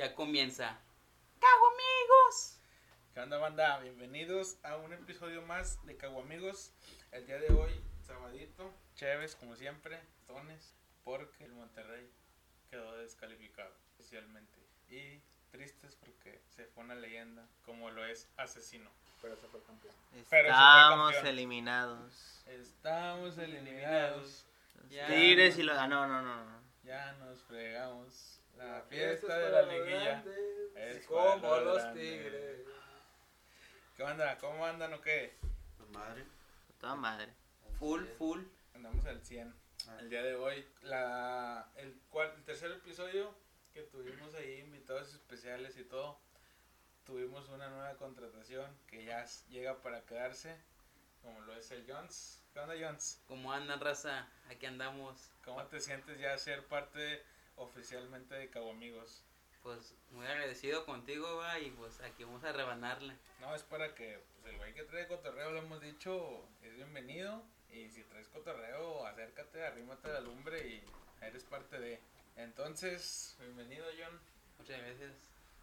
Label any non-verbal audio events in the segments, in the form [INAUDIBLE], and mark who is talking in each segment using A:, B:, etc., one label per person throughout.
A: Ya comienza. ¡Cago amigos!
B: ¿Qué onda banda? Bienvenidos a un episodio más de Cago Amigos. El día de hoy, sabadito, chéves como siempre, tones, porque el Monterrey quedó descalificado oficialmente. Y tristes porque se fue una leyenda como lo es Asesino.
C: Pero se fue campeón.
B: Pero se fue
D: Estamos
B: campeón.
D: eliminados.
B: Estamos eliminados.
D: Tigres y los... Ah, no, no, no. no.
B: Ya nos fregamos. La fiesta de la liguilla. es
C: como los tigres.
B: ¿Qué onda? ¿Cómo andan o qué?
C: Madre.
D: Toda madre.
A: Full, full.
B: Andamos al 100. El día de hoy, la, el, cual, el tercer episodio que tuvimos ahí, invitados especiales y todo, tuvimos una nueva contratación que ya llega para quedarse, como lo es el Jones. ¿Qué onda, Jones?
A: ¿Cómo andan, raza? Aquí andamos.
B: ¿Cómo te sientes ya ser parte oficialmente de Cabo Amigos?
A: Pues muy agradecido contigo, va. Y pues aquí vamos a rebanarle.
B: No, es para que pues, el güey que trae cotorreo, lo hemos dicho, es bienvenido. Y si traes cotorreo, acércate, arrímate a la lumbre y eres parte de. Entonces, bienvenido, John.
A: Muchas veces.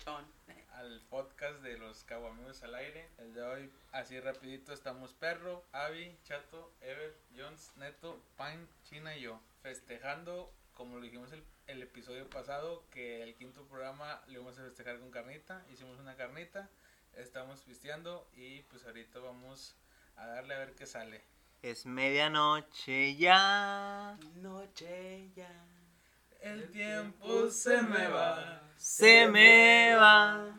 A: Chon.
B: al podcast de los Cabo Amigos al aire. El de hoy, así rapidito, estamos Perro, Avi, Chato, Ever, Jones, Neto, Pine, China y yo. Festejando, como lo dijimos el, el episodio pasado, que el quinto programa lo íbamos a festejar con carnita. Hicimos una carnita, estamos pisteando y pues ahorita vamos a darle a ver qué sale.
D: Es medianoche ya.
A: Noche ya.
B: El tiempo se me va.
D: Se me va.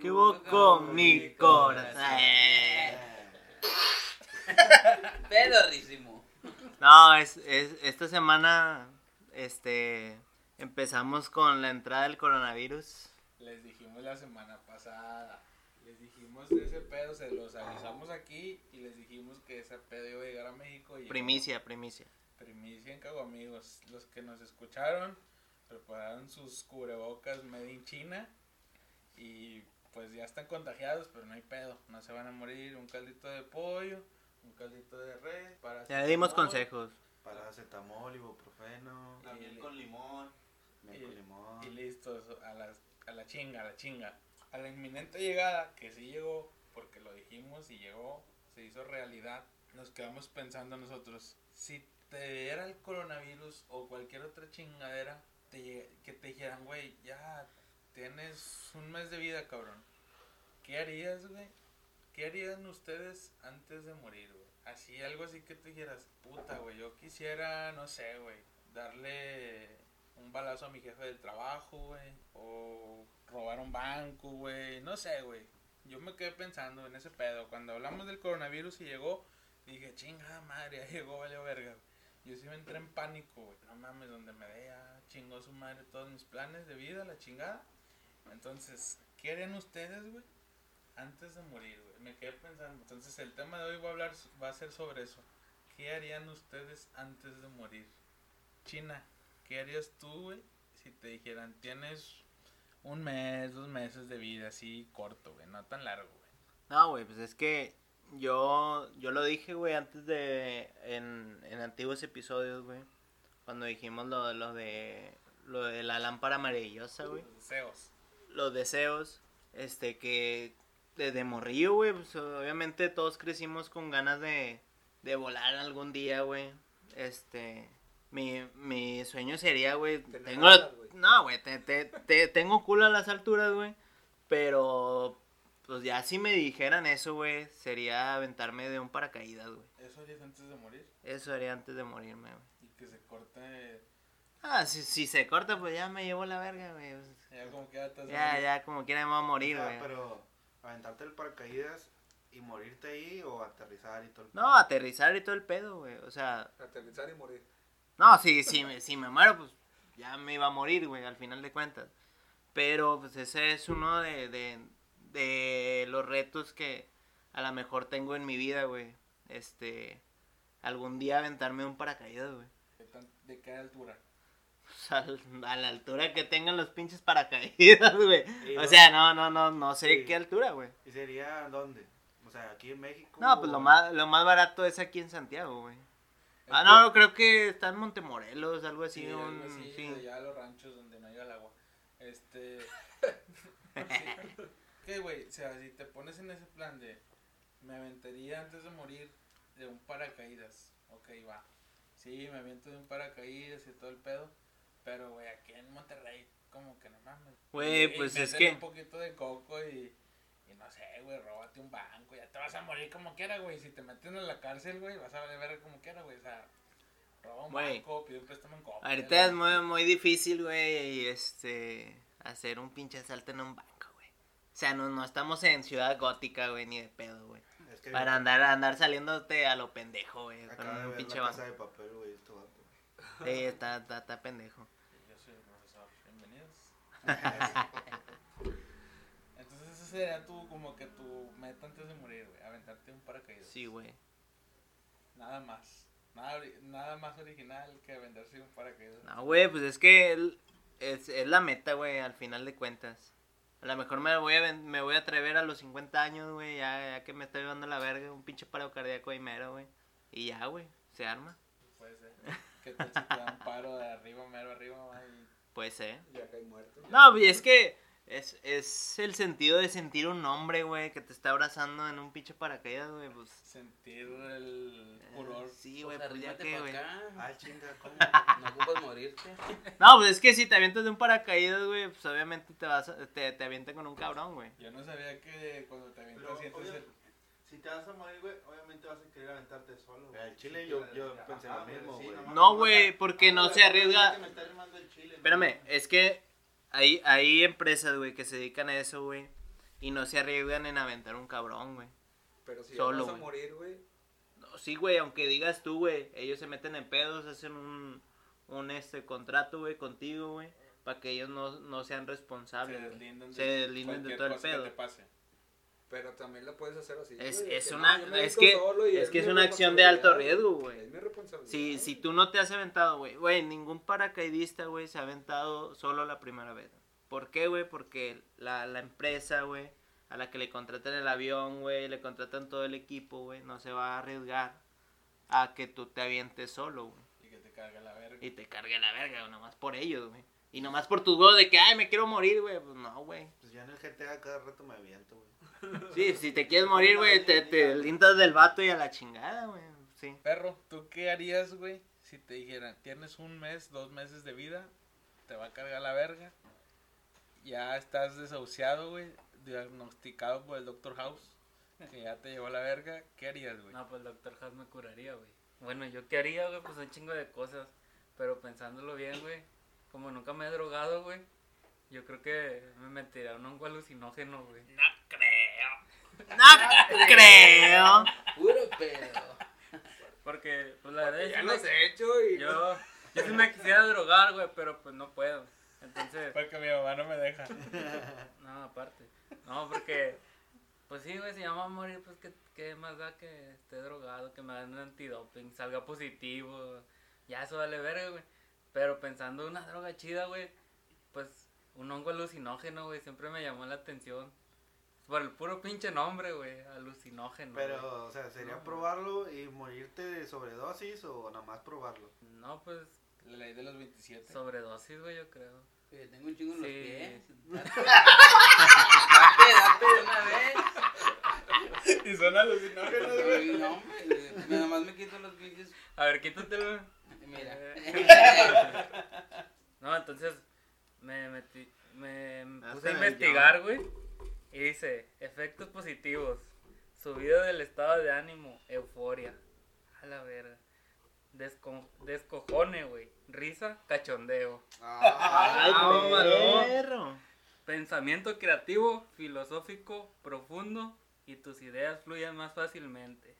D: Que hubo con mi corazón.
A: Pedorrísimo.
D: No, es, es esta semana este empezamos con la entrada del coronavirus.
B: Les dijimos la semana pasada. Les dijimos ese pedo, se los avisamos aquí y les dijimos que ese pedo iba a llegar a México. Y llegó.
D: Primicia, primicia.
B: Primicia en Cago Amigos. Los que nos escucharon prepararon sus cubrebocas made in China y pues ya están contagiados, pero no hay pedo. No se van a morir. Un caldito de pollo, un caldito de res. Para
D: Ya dimos consejos.
C: Paracetamol, ibuprofeno.
B: La miel con
D: limón.
C: miel
B: Y-
C: con limón.
B: Y listos, a la, a la chinga, a la chinga. A la inminente llegada, que sí llegó, porque lo dijimos y llegó, se hizo realidad, nos quedamos pensando nosotros, si te diera el coronavirus o cualquier otra chingadera, te que te dijeran, güey, ya tienes un mes de vida, cabrón. ¿Qué harías, güey? ¿Qué harían ustedes antes de morir, güey? Así, algo así que te dijeras, puta, güey, yo quisiera, no sé, güey, darle un balazo a mi jefe del trabajo, güey, o robar un banco, güey, no sé, güey. Yo me quedé pensando en ese pedo. Cuando hablamos del coronavirus y llegó, dije, chingada madre, [LAUGHS] ya llegó, valió verga. güey". Yo sí me entré en pánico, güey. No mames, donde me vea, chingó su madre todos mis planes de vida, la chingada. Entonces, ¿qué harían ustedes, güey? Antes de morir, güey. Me quedé pensando. Entonces, el tema de hoy va a hablar, va a ser sobre eso. ¿Qué harían ustedes antes de morir? China, ¿qué harías tú, güey? Si te dijeran, tienes un mes, dos meses de vida así corto, güey, no tan largo, güey.
D: No, güey, pues es que yo, yo lo dije, güey, antes de, en, en antiguos episodios, güey, cuando dijimos lo, lo de, lo de la lámpara maravillosa, güey,
B: Los deseos.
D: los deseos, este, que desde morrillo, güey, pues obviamente todos crecimos con ganas de, de volar algún día, güey, este, mi, mi sueño sería, güey, tengo, no, güey, te, te, te- tengo culo a las alturas, güey, pero, pues ya si me dijeran eso, güey, sería aventarme de un paracaídas, güey,
B: ¿Eso harías antes de morir?
D: eso haría antes de morirme, güey.
B: Y que se corte,
D: Ah, si, si se corta, pues ya me llevó la verga, güey.
B: ya como que ya
D: Ya, ya, como quiera me voy a morir, güey.
C: pero aventarte el paracaídas y morirte ahí o aterrizar y todo el
D: No, aterrizar y todo el pedo, güey. O sea,
C: Aterrizar y morir.
D: no, si, si, me, si me muero, pues ya me iba a morir, güey, al final de cuentas. Pero, pues ese es uno de, de, de los retos que a lo mejor tengo en mi vida, güey. Este, algún día aventarme un paracaídas, güey.
B: ¿De, de qué altura? [LAUGHS]
D: Al- a la altura que tengan los pinches paracaídas, [LAUGHS] güey.
C: ¿Y
D: O sea, no, no, no, no sé
C: Sí.
D: qué altura, güey.
C: ¿Y sería dónde? O sea, aquí en México.
D: No, pues lo más, lo más barato es aquí en Santiago, güey. Ah,
B: Es
D: no, creo que está en Montemorelos, algo así.
B: Sí,
D: un-
B: algo así,
D: sí.
B: de allá a los ranchos donde no llega el agua. Este. [LAUGHS] ¿Qué, güey? O sea, si te pones en ese plan de. Me aventaría antes de morir de un paracaídas. Ok, va. Sí, me aviento de un paracaídas y todo el pedo. Pero, güey, aquí en Monterrey, como que no mames.
D: Güey,
B: Y- y
D: pues es que.
B: un poquito de coco y. Y no sé, güey, róbate un banco. Ya te vas a morir como quiera, güey. Si te meten en la cárcel, güey, vas a ver como quiera, güey. O sea, roba un
D: Güey.
B: banco, pide un préstamo en coco.
D: Ahorita es muy, muy difícil, güey, este, hacer un pinche asalto en un banco, güey. O sea, no, no estamos en ciudad gótica, güey, ni de pedo, güey.
C: Es que
D: Para andar, andar saliéndote a lo pendejo, güey, con un pinche banco.
C: de papel, güey, este.
D: Sí, está, está, está pendejo.
B: Yo soy el profesor, bienvenidos. Entonces ese sería tu, como que tu meta antes de morir, güey, aventarte un paracaídas.
D: Sí, güey.
B: Nada más. Nada, más original que aventarse un paracaídas.
D: No, güey, pues es que el- es, es la meta, güey, al final de cuentas. A lo mejor me voy a, me voy a atrever a los 50 años, güey, ya, ya que me estoy llevando la verga, un pinche paro cardíaco ahí mero, güey. Y ya, güey, se arma.
B: Puede ser. Que te, te da un paro de arriba, mero arriba, va, y
D: Puede ser.
E: Ya cae muerto.
D: No, es que es, es el sentido de sentir un hombre, güey, que te está abrazando en un pinche paracaídas, güey, pues...
B: sentir el
D: eh,
B: furor.
D: sí, güey, pues ya que, güey.
A: acá.
C: Ah, chinga, ¿cómo? [LAUGHS]
A: No ocupas morirte.
D: No, pues es que si te avientas de un paracaídas, güey, pues obviamente te vas a- te, te avientan con un cabrón, güey.
B: Yo no sabía que cuando te avientas
F: Pero,
B: sientes
F: obvio-
B: el...
F: Si te vas a morir, güey, obviamente vas a querer aventarte solo. güey.
C: Al chile
F: Sí,
C: yo- yo pensé
F: ajá,
C: lo mismo,
F: sí,
C: güey.
F: nomás-
D: No, güey, porque no
F: güey,
D: se arriesga-
F: que me está el chile, ¿no?
D: Espérame, es que hay, hay empresas, güey, que se dedican a eso, güey, y no se arriesgan en aventar un cabrón, güey.
E: Pero si
D: Solo,
E: vas a
D: güey.
E: morir, güey.
D: No, sí, güey, aunque digas tú, güey, ellos se meten en pedos, hacen un, un este contrato, güey, contigo, güey, para que ellos no, no sean
B: Se
D: responsables. güey.
B: deslindan
D: Se deslindan de todo el
B: cosa que
D: pedo.
B: te pase.
E: Pero también la puedes hacer así.
D: Es,
E: güey,
D: es
E: que,
D: una,
E: no, yo
D: es que,
E: solo y
D: es que es una acción de alto riesgo, güey.
E: Es mi responsabilidad.
D: Si, si tú no te has aventado, güey, güey, ningún paracaidista, güey, se ha aventado solo la primera vez. ¿Por qué, güey? Porque la, la empresa, güey, a la que le contratan el avión, güey, le contratan todo el equipo, güey, no se va a arriesgar a que tú te avientes solo, güey.
B: Y que te carga la verga.
D: Y te cargue la verga, güey, nomás por ellos, güey. Y nomás por tus huevos de que, ay, me quiero morir, güey. Pues no, güey.
C: Pues ya en el GTA cada rato me aviento, güey.
D: Sí, si te quieres morir, güey, te, te lindas del vato y a la chingada, güey. Sí.
B: Perro, ¿tú qué harías, güey? Si te dijeran, tienes un mes, dos meses de vida, te va a cargar la verga, ya estás desahuciado, güey, diagnosticado por el Doctor House, que ya te llevó la verga, ¿qué harías, güey?
A: No, pues el doctor Haas me curaría, güey. Bueno, ¿yo qué haría, güey? Pues un chingo de cosas. Pero pensándolo bien, güey. Como nunca me he drogado, güey. Yo creo que me metería un hongo alucinógeno, güey.
B: No creo.
D: No creo.
A: Puro pedo. Porque, pues la verdad,
E: Ya
A: sí
E: los he hecho y.
A: yo, yo sí me quisiera drogar, güey, pero pues no puedo. Entonces,
B: Porque mi mamá no me deja.
A: no, aparte. No, porque, pues sí, güey, si ya me va a morir, pues que, que más da que esté drogado, que me den un antidoping, salga positivo. Ya eso vale verga, güey. Pero pensando una droga chida, güey, pues un hongo alucinógeno, güey, siempre me llamó la atención. Por el puro pinche nombre, güey, alucinógeno.
C: Pero, o sea, ¿sería
A: No.
C: probarlo y morirte de sobredosis o nada más probarlo?
A: No, pues
B: La ley de los 27.
A: sobredosis, güey, yo creo.
G: Que tengo un chingo en los pies. [LAUGHS]
A: Date, date de una vez.
B: y son alucinógenos, güey.
G: No, hombre, nada más me quito los pinches.
A: A ver, quítatelo.
G: Mira. [LAUGHS]
A: No, entonces me metí, me
D: Hazte
A: puse a investigar, güey. Y dice, efectos positivos. Subida del estado de ánimo, euforia. A la verga. Desco- descojone, güey. Risa, cachondeo.
C: Ay,
D: Ah, perro.
A: Pensamiento creativo, filosófico, profundo y tus ideas fluyen más fácilmente.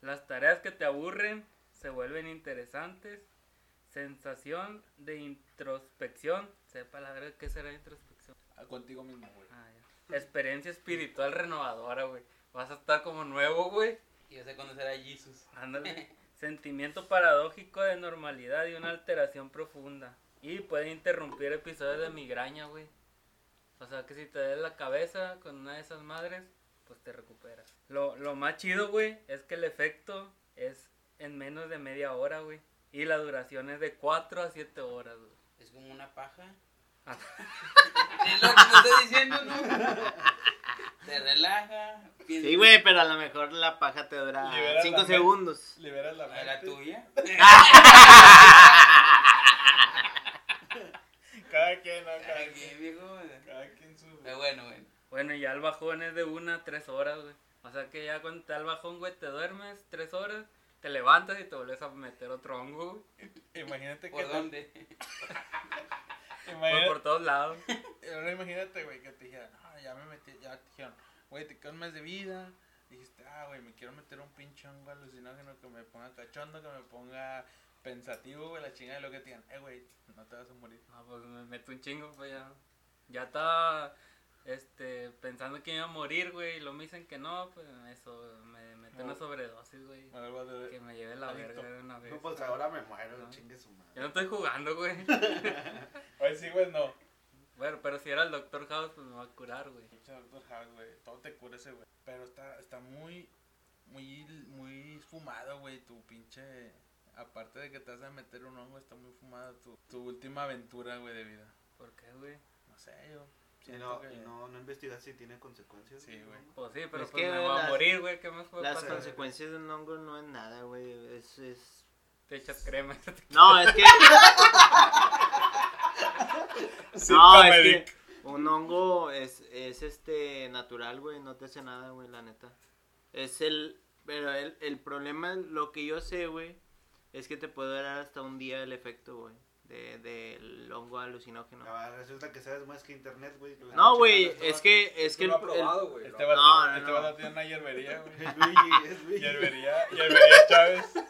A: Las tareas que te aburren se vuelven interesantes. Sensación de introspección. Sepa la verdad qué será introspección.
B: Ah, Contigo mismo, güey.
A: Ah. Experiencia espiritual renovadora, güey. Vas a estar como nuevo, güey.
G: Y vas a conocer a Jesus.
A: Ándale. [LAUGHS] Sentimiento paradójico de normalidad y una alteración profunda. Y puede interrumpir episodios de migraña, güey. O sea que si te des la cabeza con una de esas madres, pues te recuperas. Lo, lo más chido, güey, es que el efecto es en menos de media hora, güey. Y la duración es de 4 a 7 horas, güey.
G: Es como una paja. [LAUGHS] Es lo que me estás diciendo, ¿no? Te relaja. piensa-
D: Sí, güey, pero a lo mejor la paja te dura
B: Liberas
D: 5
B: la mente.
D: segundos.
B: Liberas la
G: ¿A la tuya? [LAUGHS]
B: Cada quien, ¿no? Cada
G: Aquí,
B: quien.
G: viejo.
B: Cada quien su.
G: Pero bueno, bueno.
A: Bueno, y ya el bajón es de una a tres horas, güey. O sea que ya cuando te da el bajón, güey, te duermes tres horas, te levantas y te vuelves a meter otro hongo, güey.
B: Imagínate que.
G: ¿Por
B: te-
G: dónde? [LAUGHS]
A: Por,
B: Imagínate,
A: por todos lados. [LAUGHS]
B: ahora imagínate, güey, que te dijeran, ah, ya me metí, ya te dijeron, güey, te queda un mes de vida. Dijiste, ah, güey, me quiero meter un pinche hongo alucinógeno que me ponga cachondo, que me ponga pensativo, güey, la chingada de lo que te digan, eh, güey, no te vas a morir.
A: No, pues me meto un chingo, pues ya. Ya estaba este, pensando que iba a morir, güey, y lo me dicen que no, pues eso, me una sobredosis, güey. Que me lleve la
B: Adicto.
A: verga de una vez.
C: No, pues ahora me muero,
A: No.
C: chingue su madre.
A: Yo no estoy jugando, güey.
B: Oye, [LAUGHS] sí, güey, no.
A: bueno, pero si era el Doctor House, pues me va a curar, güey.
B: Pinche Doctor House, güey. Todo te cura ese, güey. Pero está, está muy, muy, muy fumado, güey. Tu pinche. Aparte de que te vas a meter un hongo, está muy fumado tu, tu última aventura, güey, de vida.
A: ¿Por qué, güey?
B: No sé, yo.
C: No,
B: que-
C: y no, no investigas si tiene consecuencias.
B: Sí, güey.
A: Pues sí, pero
D: Es
A: pues
D: que
A: me voy a
D: las-
A: morir, güey. ¿Qué más puede
D: Las
A: pasar?
D: consecuencias de un hongo no es nada, güey. Es, es...
A: Te echas crema. [LAUGHS]
D: No, es que... [LAUGHS] No, es que un hongo es, es este natural, güey. No te hace nada, güey, la neta. Es el... Pero el, el problema, lo que yo sé, güey, es que te puede dar hasta un día el efecto, güey. De, del hongo alucinógeno.
C: Ah, resulta que sabes más que internet, güey.
D: No, güey, es que, es que el-
E: probado, güey.
B: Este vato,
D: No, no,
B: este
D: no.
B: tiene una hierbería, [LAUGHS] güey.
C: Es Luigi, es Luigi.
B: Hierbería, hierbería Chávez. [LAUGHS]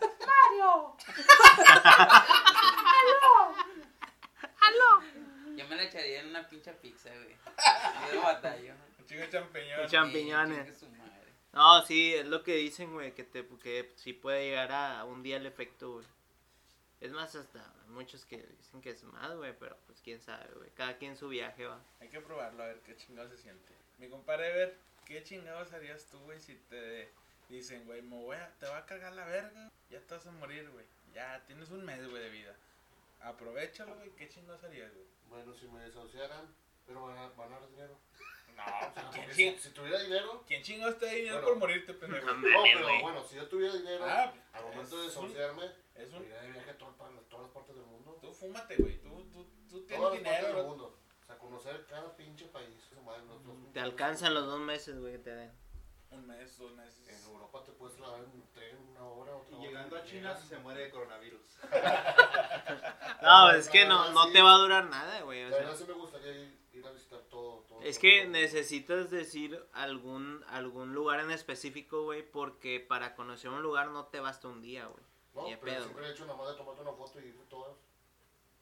G: Yo me la echaría en una pinche pizza, güey. [LAUGHS] Yo no batallo.
B: Un chico de
D: champiñones.
G: Madre.
D: No, sí, es lo que dicen, güey, que, te, que sí puede llegar a un día el efecto, güey. Es más, hasta muchos que dicen que es más, güey, pero pues quién sabe, güey. Cada quien su viaje va.
B: Hay que probarlo, a ver qué chingados se siente. Mi compadre Ever, ¿qué chingados harías tú, güey, si te dicen, güey, me voy a, te va a cargar la verga? Ya te vas a morir, güey. Ya tienes un mes, güey, de vida. Aprovechalo, güey. ¿Qué chingados harías, güey?
H: Bueno, si me desahuciaran, pero van a, van a dar dinero.
B: No, [LAUGHS]
H: O sea,
B: ¿quién,
H: porque
B: ching-
H: si, si tuviera dinero,
B: ¿quién chingados te da dinero
H: Bueno.
B: por morirte, pendejo?
D: No
H: pero bueno, si yo tuviera dinero,
B: Ah,
H: al momento de desahuciarme,
B: Es un...
H: de viaje a las- todas las partes del mundo.
B: Tú fúmate, güey. Tú, tú, tú tienes
H: Todas las
B: dinero,
H: del
B: bro.
H: mundo. O sea, conocer cada pinche país. Su madre,
D: Te alcanzan los dos meses, güey, que te den.
B: Un mes, dos meses.
H: En Europa te puedes lavar en un tren una hora, otra
F: Y
H: hora.
F: llegando a China se muere de coronavirus. [LAUGHS]
D: No, es que no, no te va a durar nada, güey. O
H: La
D: sea,
H: verdad sí me gustaría ir, ir a visitar todo. todo
D: es
H: todo,
D: que
H: todo.
D: necesitas decir algún, algún lugar en específico, güey, porque para conocer un lugar no te basta un día, güey.
H: No,
D: ni de
H: pero
D: pedo,
H: siempre he hecho nada más de tomarte una foto y ir todas.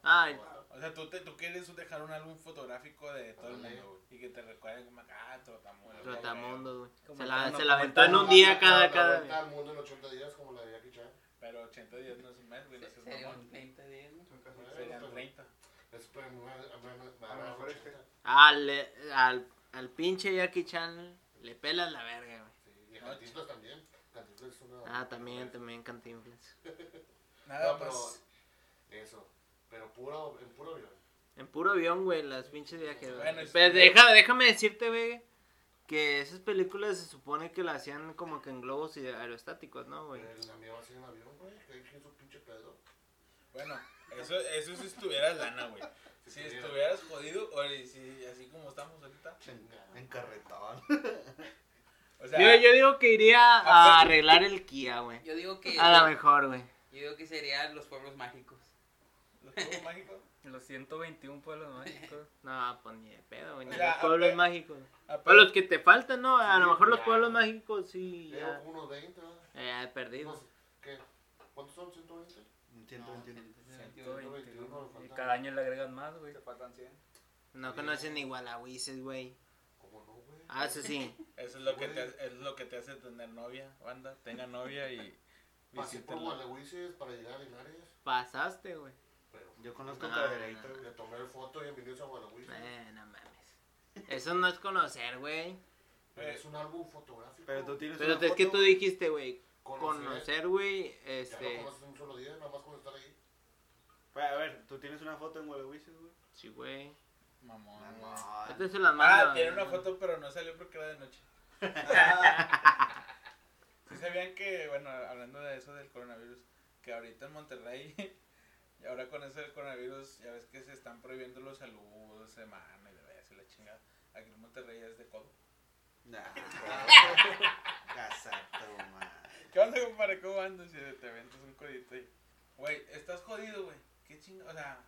D: Ay,
B: O sea, tú, te, tú quieres dejar un álbum fotográfico de todo el mundo, güey. Y que te recuerden como acá, ah, Trotamundo.
D: trotamundos, güey. Se la, se la aventó en un día cada,
H: la
D: cada.
H: vuelta al mundo en 80 días como la de Jackie Chan.
B: Pero 80 días no es un mes, güey. No seas
G: Sería
B: mamón.
G: un 30 días, ¿no?
B: Serían
H: pero-
B: 30.
H: Es para mí, me- me- me- me
F: A lo
H: agarra
F: mejor
H: 80.
D: Al, al, al pinche Jackie Chan le pelas la verga, güey.
H: Sí, y a también. Cantinflas es una...
D: Ah, también, también Cantinflas. [LAUGHS]
B: Nada
H: No, pero
B: más.
H: eso. Pero puro, en puro avión.
D: En puro avión, güey, las pinches viajes. güey.
B: Bueno, es-
D: Pero deja, déjame decirte, güey, que esas películas se supone que las hacían como que en globos y aerostáticos, ¿no, güey?
H: El amigo va a ser en avión, güey. Que hay su pinche pedo.
B: Bueno, eso, eso si estuvieras lana, güey. Si
H: estuviera-
B: estuvieras jodido, o si, así como estamos ahorita.
C: En, en carretón. [LAUGHS]
B: O sea,
D: Yo, yo digo que iría a arreglar el Kia, güey.
G: Yo digo que.
D: A lo mejor, güey.
G: Yo digo que serían los pueblos mágicos.
B: los juegos mágicos.
A: Los 121 pueblos mágicos. [LAUGHS]
D: No, pues ni de pedo, güey.
B: O
D: Ni
B: sea,
D: los pueblos mágicos. Pues los que te faltan, ¿no? A
H: Sí,
D: lo mejor los
H: ya.
D: pueblos mágicos sí, ya.
H: unos 20, ¿verdad?
D: Ya he perdido.
H: ¿Qué? ¿Cuántos son? ¿120?
C: 121.
A: 121. Y cada año le agregan más, güey.
E: Te faltan 100.
D: No conocen ni Gualahuises, güey.
H: ¿Cómo no, güey?
D: Ah, eso sí.
B: Eso es lo que te, hace- es lo que te hace tener novia, banda. Tenga novia y
H: Pasé por para llegar a Linares.
D: Pasaste, güey.
H: Pero
C: Yo conozco
D: No,
C: Cadereyta,
D: no,
C: güey.
H: le tomé foto y bienvenidos a Gualehuises.
D: Eh, no mames. Eso no es conocer, güey.
H: Es un álbum fotográfico.
C: Pero tú tienes
D: Pero
C: una
D: es que
C: foto,
D: tú dijiste, güey,
H: Conocer.
D: conocer, güey,
H: Ya
D: este...
H: lo conoces en un solo día, nada más con estar ahí.
C: güey. A ver, tú tienes una foto en Gualehuises, güey.
D: Sí, güey.
B: Mamón, güey.
C: Mamón.
D: Este se las mando.
B: Ah, tiene una foto, pero no salió porque era de noche. [LAUGHS] ¿Sí sabían que, bueno, hablando de eso del coronavirus, que ahorita en Monterrey, [LAUGHS] y ahora con eso del coronavirus, ya ves que se están prohibiendo los saludos, semana y de vez y la chingada. Aquí en Monterrey es de codo.
C: Nah. [LAUGHS]
B: ¿Qué onda, compadre? ¿Cómo andas? Si te aventas un codito y... Güey, estás jodido, güey. ¿Qué chingada? O sea,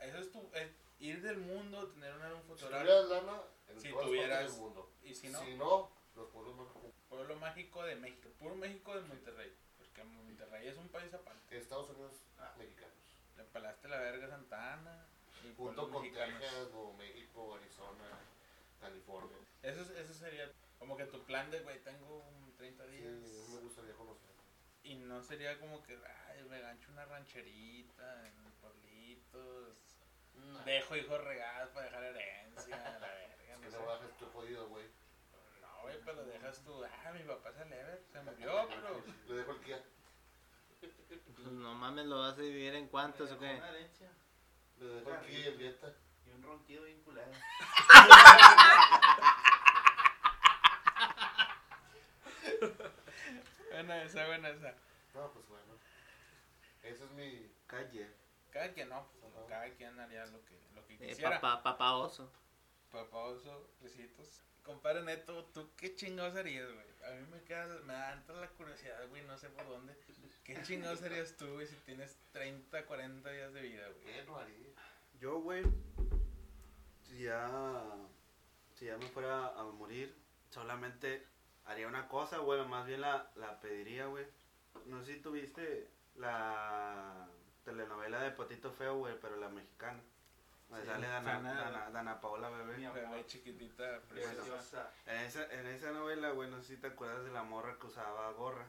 B: eso es tu... es ir del mundo, tener un álbum
H: Si
B: fotográfico.
H: tuvieras lana, en
B: Si
H: todas
B: tuvieras-
H: del mundo.
B: Y si no,
H: Si no, los pueblos mágicos.
B: pueblo mágico de México. Puro México de Monterrey. Porque Monterrey es un país aparte.
H: Estados Unidos mexicanos.
B: Le pelaste la verga a Santa Ana. Y
H: Junto con
B: mexicanos.
H: Texas, Nuevo México, Arizona, California.
B: Eso, es- eso sería como que tu plan de, güey, tengo un 30
H: Sí,
B: días.
H: me gustaría conocer.
B: Y no sería como que, ay, me gancho una rancherita en pueblitos. Dejo hijos regados para dejar herencia, la verga.
H: Es que
B: No,
H: bajes, estoy jodido, güey.
B: no, güey, pero dejas tú, ah, mi papá se leve, se murió, pero.
H: Le dejo el Kia.
D: Pues no mames, ¿lo vas a dividir en cuántos o qué?
F: Una herencia
H: Le dejo el Kia y el dieta.
F: y un ronquido bien culero.
B: Buena esa, buena esa.
H: No, pues bueno. Ese es mi.
C: Calle.
B: Cada quien no, pues, cada quien haría lo que, lo que
D: Eh,
B: quisiera.
D: papá, papá oso.
B: Papá oso, besitos. Compadre Neto, ¿tú qué chingados harías, güey? A mí me queda, me da tanta la curiosidad, güey, no sé por dónde. ¿Qué chingados harías tú, güey, si tienes 30, 40 días de vida, güey?
H: ¿Qué no haría?
C: Yo, güey, si ya, si ya me fuera a morir, solamente haría una cosa, güey, más bien la, la pediría, güey. No sé si tuviste la telenovela de Potito Feo, güey, pero la mexicana. Donde
B: Sí,
C: sale Dana, Dana, Dana Paola Bebé.
F: Mi amor.
B: Bebé chiquitita, preciosa.
C: En esa, en esa novela, güey, no sé si te acuerdas de la morra que usaba gorra.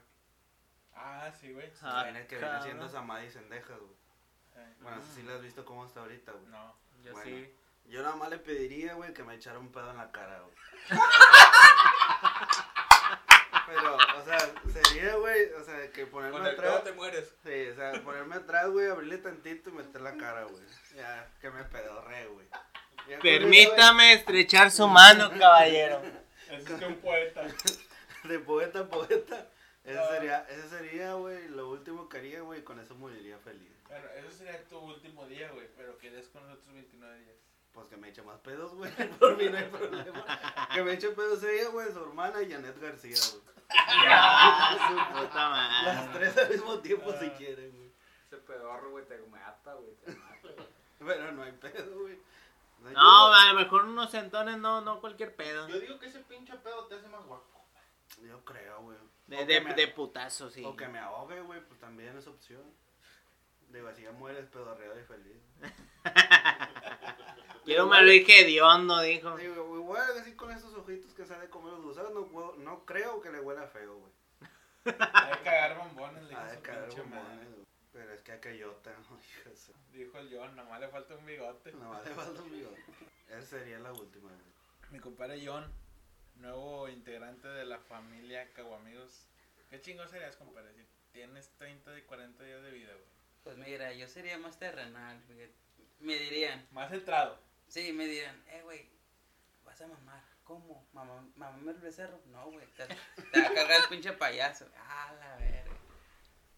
B: Ah, sí, güey.
D: Ah,
C: Viene que viene siendo Samadhi Sendejas, güey. Bueno, no sé si la has visto cómo está ahorita, güey.
B: No.
A: Yo
C: Bueno.
A: sí.
C: Yo nada más le pediría, güey, que me echara un pedo en la cara, güey. [LAUGHS] Pero, o sea, sería, güey, o sea, que ponerme
E: Con el
C: atrás.
E: te mueres.
C: Sí, o sea, ponerme atrás, güey, abrirle tantito y meter la cara, güey. Ya, que me pedorre, güey.
D: Permítame estrechar su mano, caballero. [LAUGHS]
B: Es que un poeta.
C: eso, De poeta a poeta. Ese
B: Ah.
C: sería, ese sería, güey, lo último que haría, güey, y con eso moriría feliz.
B: Bueno, eso sería tu último día, güey, pero quedes con los otros 29 días.
C: Pues que me eche más pedos, güey, [LAUGHS] por mí no hay problema. Que me eche pedos ella, güey, su hermana y Janet García, güey.
D: Su puta
C: Las
D: madre.
C: tres al mismo tiempo si
B: Ah.
C: quieren, güey.
E: Ese pedorro, güey, te mata, güey. Te mata, güey.
C: Pero no hay pedo, güey. O sea,
D: No,
C: yo-
D: a lo mejor unos centones, no, no cualquier pedo.
F: Yo digo que ese pinche pedo te hace más guapo.
C: Yo creo, güey.
D: De, de,
C: me-
D: de putazo, sí.
C: O que me ahogue, güey, pues también es opción. Digo, así ya mueres pedorreado y feliz. [LAUGHS]
D: Quiero me lo dije hediondo, dijo.
C: Digo, igual así con esos ojitos que sale comer los gusanos, no, puedo- no creo que le huela feo, güey.
B: Hay que cagar bombones, le dijo su
C: cagar
B: pinche
C: bombones, güey. Pero es que a Cayota, no, su-
B: Dijo el John, nomás le falta un bigote.
C: No vale falta un bigote. Esa sería la última, güey.
B: Mi compadre John, nuevo integrante de la familia Caguamigos. ¿Qué chingo serías, compadre? Si tienes 30 y 40 días de vida, güey.
G: Pues mira, yo sería más terrenal, fíjate. Me dirían,
B: Más centrado.
G: Sí, me dirían, eh, güey, vas a mamar. ¿Cómo? ¿Mamá, ¿Mamá el becerro? No, güey, te, te va a cargar el pinche payaso. Ah, la verga.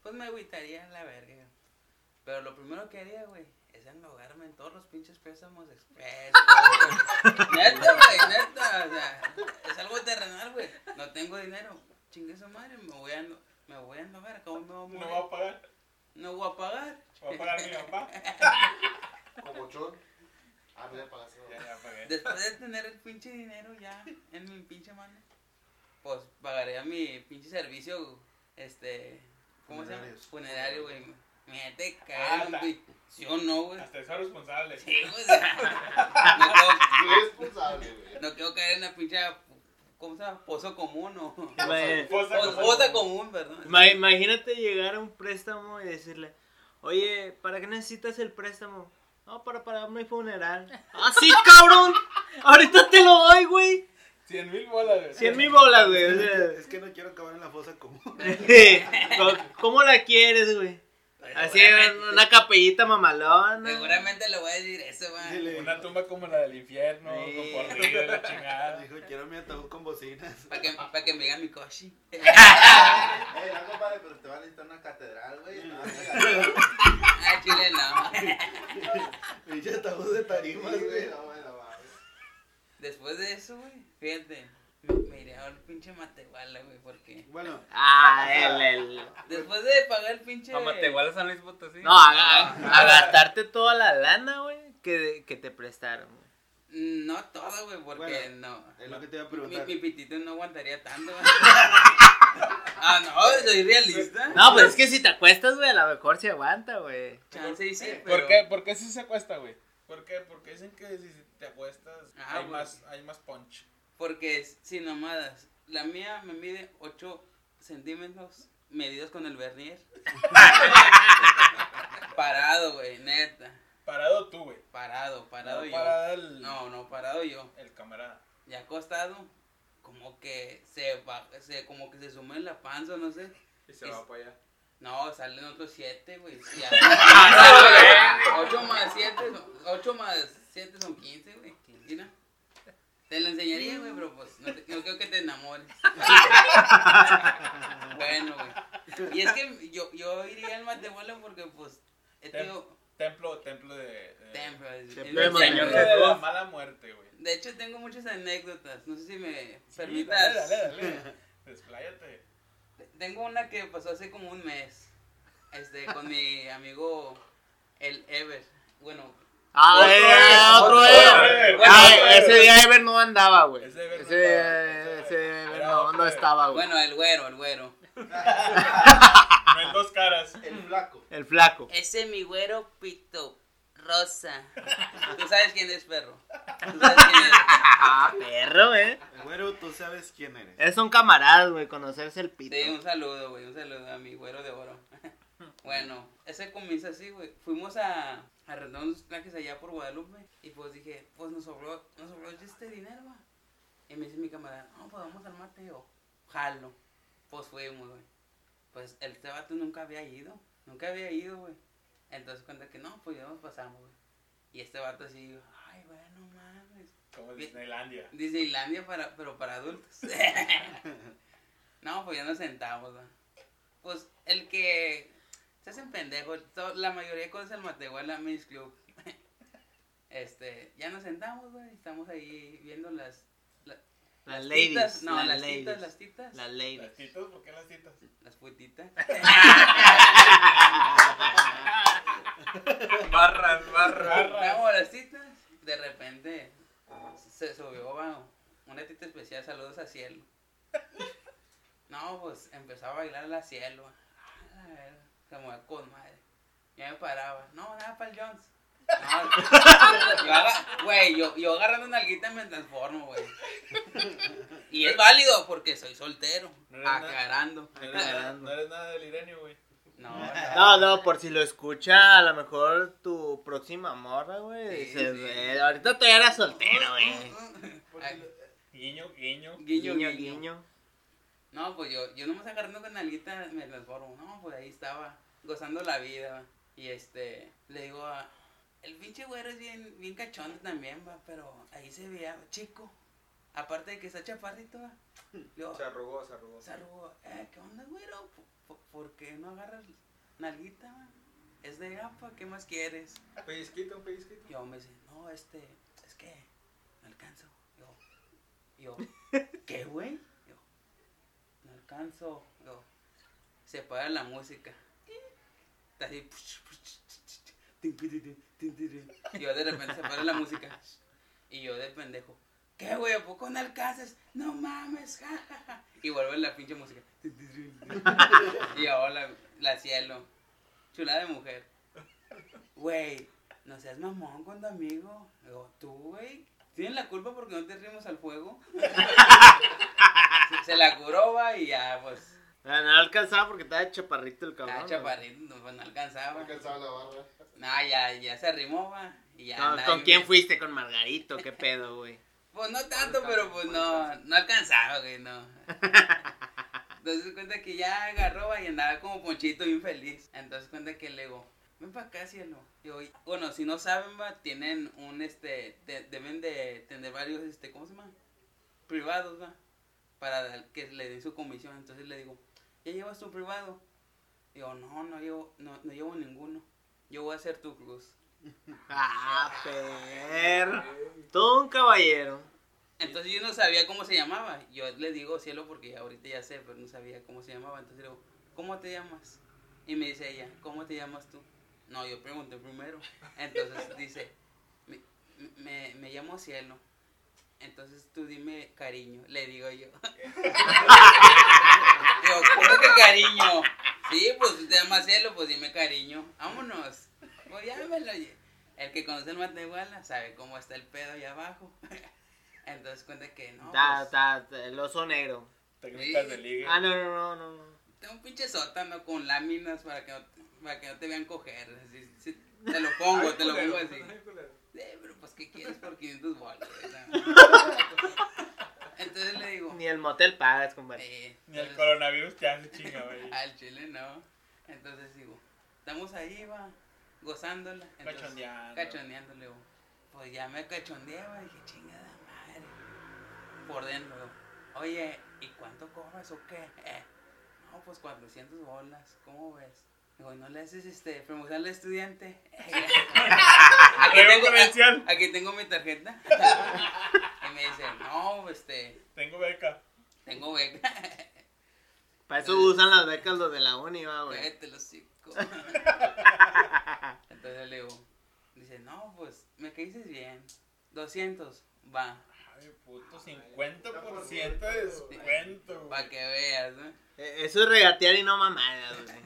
G: Pues me agüitaría la verga. Pero lo primero que haría, güey, es enlogarme en todos los pinches préstamos güey. [LAUGHS] neta, güey, neta. O sea, es algo terrenal, güey. No tengo dinero. Chingue su madre, me voy a, me voy a enlogar. ¿Cómo me voy a
B: No
G: morir?
B: va a pagar.
G: No voy a pagar.
B: Va a pagar mi papá. [LAUGHS]
H: Como Chon. Ah, no, ya pagaste. ¿no?
B: Ya, ya pagué.
G: Después de tener el pinche dinero ya en mi pinche mano, pues pagaría mi pinche servicio, este, ¿cómo se llama? Funerario, güey. Me te caer un
B: ta-
G: pi- ¿Sí o no, güey?
B: Hasta eso responsable.
G: Sí, güey. [LAUGHS] no, quiero,
H: Responsable, güey.
G: no quiero caer en la pinche, ¿cómo se llama? Pozo común o...
B: Fosa
G: común, perdón.
D: ima- Imagínate llegar a un préstamo y decirle, oye, ¿para qué necesitas el préstamo? No, para pagar mi funeral. [LAUGHS] ¡Ah, sí, cabrón! Ahorita te lo doy, güey.
B: 100 mil bolas, güey.
D: 100 mil bolas, güey.
C: Es que no quiero acabar en la fosa común. [LAUGHS]
D: ¿Cómo- ¿Cómo la quieres, güey? Así, una capellita mamalona.
G: Seguramente le voy a decir eso.
C: Dile,
B: Una tumba como la del infierno,
D: Sí.
B: con porrillo de la chingada.
C: Dijo, quiero mi ataúd con bocinas.
G: Para que, pa' que me diga mi coshi. [LAUGHS]
F: Eh, no, compadre, pero te va a necesitar una catedral, güey. No, [LAUGHS]
G: Ah, chile no. [LAUGHS]
C: Pinche ataúd de tarimas, güey.
F: no, güey, no, mames.
G: Después de eso, güey, fíjate. Me, iré al pinche Matehuala, güey, porque.
C: Bueno,
D: Ah, el, el.
G: Después de pagar el pinche.
A: A Matehuala San Luis Potosí.
D: No, a, a- a gastarte toda la lana, güey, que, que te prestaron. güey.
G: No todo, güey, porque
C: Bueno,
G: no.
C: es lo que te iba a
G: Mi,
C: preguntar.
G: mi pitito no aguantaría tanto, güey. [LAUGHS] ah, no, soy realista.
D: No, pues es que si te acuestas, güey, a lo mejor se aguanta, güey.
G: Chance y sí,
B: ¿Por qué? ¿Por qué si se acuesta, güey? ¿Por qué? Porque dicen que si te acuestas
G: Ah,
B: hay,
G: güey.
B: más, hay más punch.
G: Porque es sin mamadas. La mía me mide 8 centímetros medidos con el vernier. [LAUGHS] parado, güey, neta.
B: Parado tú, güey.
G: Parado, parado
B: No
G: yo.
B: parado el,
G: No, no, parado yo.
B: el camarada.
G: Ya acostado, como que se va, se, como que se suma en la panza, no sé.
E: Y se va para allá.
G: No, salen otros 7, güey. ya. [LAUGHS]
A: Ah,
G: 8 más 7, 8 más 7 son 15, güey. Mira. Te lo enseñaría, güey, pero pues no, te- no creo que te enamores. [LAUGHS] bueno, güey. Y es que yo, yo iría al Matehuala porque pues he tenido
B: Templo, templo de... de
G: templo.
D: de
A: Señor
B: templo de la mala muerte, güey.
G: De hecho, tengo muchas anécdotas. No sé si me
B: Sí,
G: permitas.
B: Dale, dale, dale. [LAUGHS] Despláyate.
G: Tengo una que pasó hace como un mes. Este, con mi [LAUGHS] amigo el Ever. Bueno,
D: Ah,
B: otro, Ever,
D: Ever.
B: otro Ever.
D: Ah,
B: Otro Ever.
D: ese día Ever no andaba, güey.
B: Ese Ever no
D: Ese,
B: estaba.
D: ese Ever
B: Era
D: no, no estaba, güey.
G: bueno, el güero, el güero. [LAUGHS]
B: No en dos caras.
F: El flaco.
D: El flaco.
G: Ese mi güero pito rosa. Tú sabes quién es, perro. Tú sabes quién es.
D: Ah, perro, eh.
C: Güero, tú sabes quién eres.
D: Es un camarada, güey, conocerse el pito.
G: Sí, un saludo, güey, un saludo a mi güero de oro. [LAUGHS] Bueno, ese comienza así, güey. Fuimos a, a rentar unos trajes allá por Guadalupe y pues dije, pues nos sobró, nos sobró este dinero, va. Y me dice mi camarada, no, pues vamos al mate, yo, jalo. Pues fuimos, güey. Pues el este vato nunca había ido, nunca había ido, güey. Entonces cuenta que no, pues ya nos pasamos, güey. Y este vato así, ay, bueno, mames.
B: Como. Disneylandia.
G: Disneylandia, para, pero para adultos. [LAUGHS] [LAUGHS] no, pues ya nos sentamos, ¿va? Pues el que se hacen pendejos, la mayoría conoce el Matehuala Men's Club. [LAUGHS] este, ya nos sentamos, güey, estamos ahí viendo las... la-
D: Las
G: titas,
D: ladies.
G: no,
D: las
G: las
D: ladies.
G: titas, las titas.
D: Las ladies.
B: ¿Las titas? ¿Por qué las titas?
G: Las puititas. [LAUGHS]
A: Barras, barras.
G: Vamos las titas. De repente se subió va, una tita especial. Saludos a Cielo. No, pues empezó a bailar la Cielo. A la verga, Se mueve con madre. Ya me paraba. No, nada para el Jones. No, yo güey, yo, yo agarrando una alguita me transformo, güey. Y es válido porque soy soltero.
B: No eres nada.
G: Aclarando.
B: No eres, nada, no eres nada del Irenio, güey.
G: No,
D: No, no, por si lo escucha, a lo mejor tu próxima morra, güey.
G: Sí, sí.
D: ve- Ahorita todavía era soltero, güey.
B: Guiño. Guiño,
G: Guiño,
D: guiño.
G: guiño. No, pues yo, yo nomás agarrando con alguita me transformo. No, pues ahí estaba, gozando la vida. Y este, le digo a. El pinche güero es bien, bien cachondo también, va, pero ahí se veía chico. Aparte de que está chaparrito, va. Digo,
E: Se arrugó, se arrugó.
G: se arrugó, eh, ¿qué onda, güero? ¿Por, qué no agarras nalguita, va? Es de gapa, ¿qué más quieres?
E: Pellizquito, un pellizquito.
G: Yo me dice, no, este, es que no alcanzo. Yo, yo, [LAUGHS] ¿qué, güey? Yo, no alcanzo. Yo, se para la música. Está así. Y [LAUGHS] yo de repente se para la música. Y yo de pendejo, ¿qué, güey? ¿A poco no alcanzas? No mames, jajaja. Y vuelve la pinche música. [LAUGHS] Y ahora la, cielo. Chula de mujer. Güey, no seas mamón con tu amigo. Digo, tú, güey, tienes la culpa porque no te rimos al fuego. se, [LAUGHS] se la curó, va, y ya, pues,
D: No alcanzaba porque estaba chaparrito el cabrón.
G: ah, chaparrito, no, pues, no alcanzaba.
F: Alcanzaba la barra.
G: No, ya, ya se arrimó, va, y ya
D: No, ¿Con quién
G: bien.
D: fuiste? ¿Con Margarito? ¿Qué pedo, güey? [LAUGHS]
G: Pues no tanto, pero pues no, no alcanzaba, güey, no. [LAUGHS] Entonces cuenta que ya agarró y andaba como ponchito bien feliz. Entonces cuenta que le digo, ven para acá, cielo. Y yo, bueno, si no saben, va, tienen un, este, de- deben de tener varios, este, ¿cómo se llama? Privados, va, para dar- que le den su comisión. Entonces le digo, ¿ya llevas tu privado? Digo, no, no llevo, no, no llevo ninguno. Yo voy a hacer tu cruz. [LAUGHS]
D: Ah, per. Todo un caballero.
G: Entonces yo no sabía cómo se llamaba. Yo le digo cielo porque ahorita ya sé, pero no sabía cómo se llamaba. Entonces le digo, ¿cómo te llamas? Y me dice ella, ¿cómo te llamas tú? No, yo pregunté primero. Entonces dice, me, me, me llamo cielo. Entonces tú dime cariño, le digo yo. [LAUGHS] digo, ¿cómo que cariño? Sí, pues tú te llamas cielo, pues dime cariño. Vámonos. Pues ya me lo lle- El que conoce el Matehuala sabe cómo está el pedo allá abajo. [LAUGHS] Entonces cuenta que no.
D: Ta,
G: pues,
D: ta, ta, el oso negro.
B: Técnicas de ligue.
D: Ah, no, no, no, no. no.
G: Tengo un pinche sótano con láminas para que no, para que no te vean coger. así, sí, te lo pongo, te lo pongo así. Eh, pero pues, ¿qué quieres por 500 bolas? [LAUGHS] Entonces le digo,
D: Ni el motel pagas, compadre.
G: eh,
B: Ni el coronavirus ya se chinga, güey. [LAUGHS]
G: Al chile no. Entonces digo, estamos ahí, va, gozándola. Entonces,
B: Cachondeando.
G: Cachondeando, le digo, pues ya me cachondeaba. Dije, chingada madre. Por dentro, digo, oye, ¿y cuánto cobras o qué? Eh, no, pues 400 bolas, ¿cómo ves? Digo, ¿no le haces este, promoción al estudiante? [LAUGHS] aquí, tengo,
B: credencial.
G: aquí tengo mi tarjeta. y me dice, no, este,
B: Tengo beca.
G: tengo beca.
D: Para eso usan las becas los de la uni, va, güey.
G: Cállate los hocico. Entonces le digo, dice, no, pues, me caíces bien. 200, va,
B: Ay, puto, 50% de descuento,
G: para
B: güey.
G: que veas, ¿no?
D: Eh, Eso es regatear y no mamadas, güey.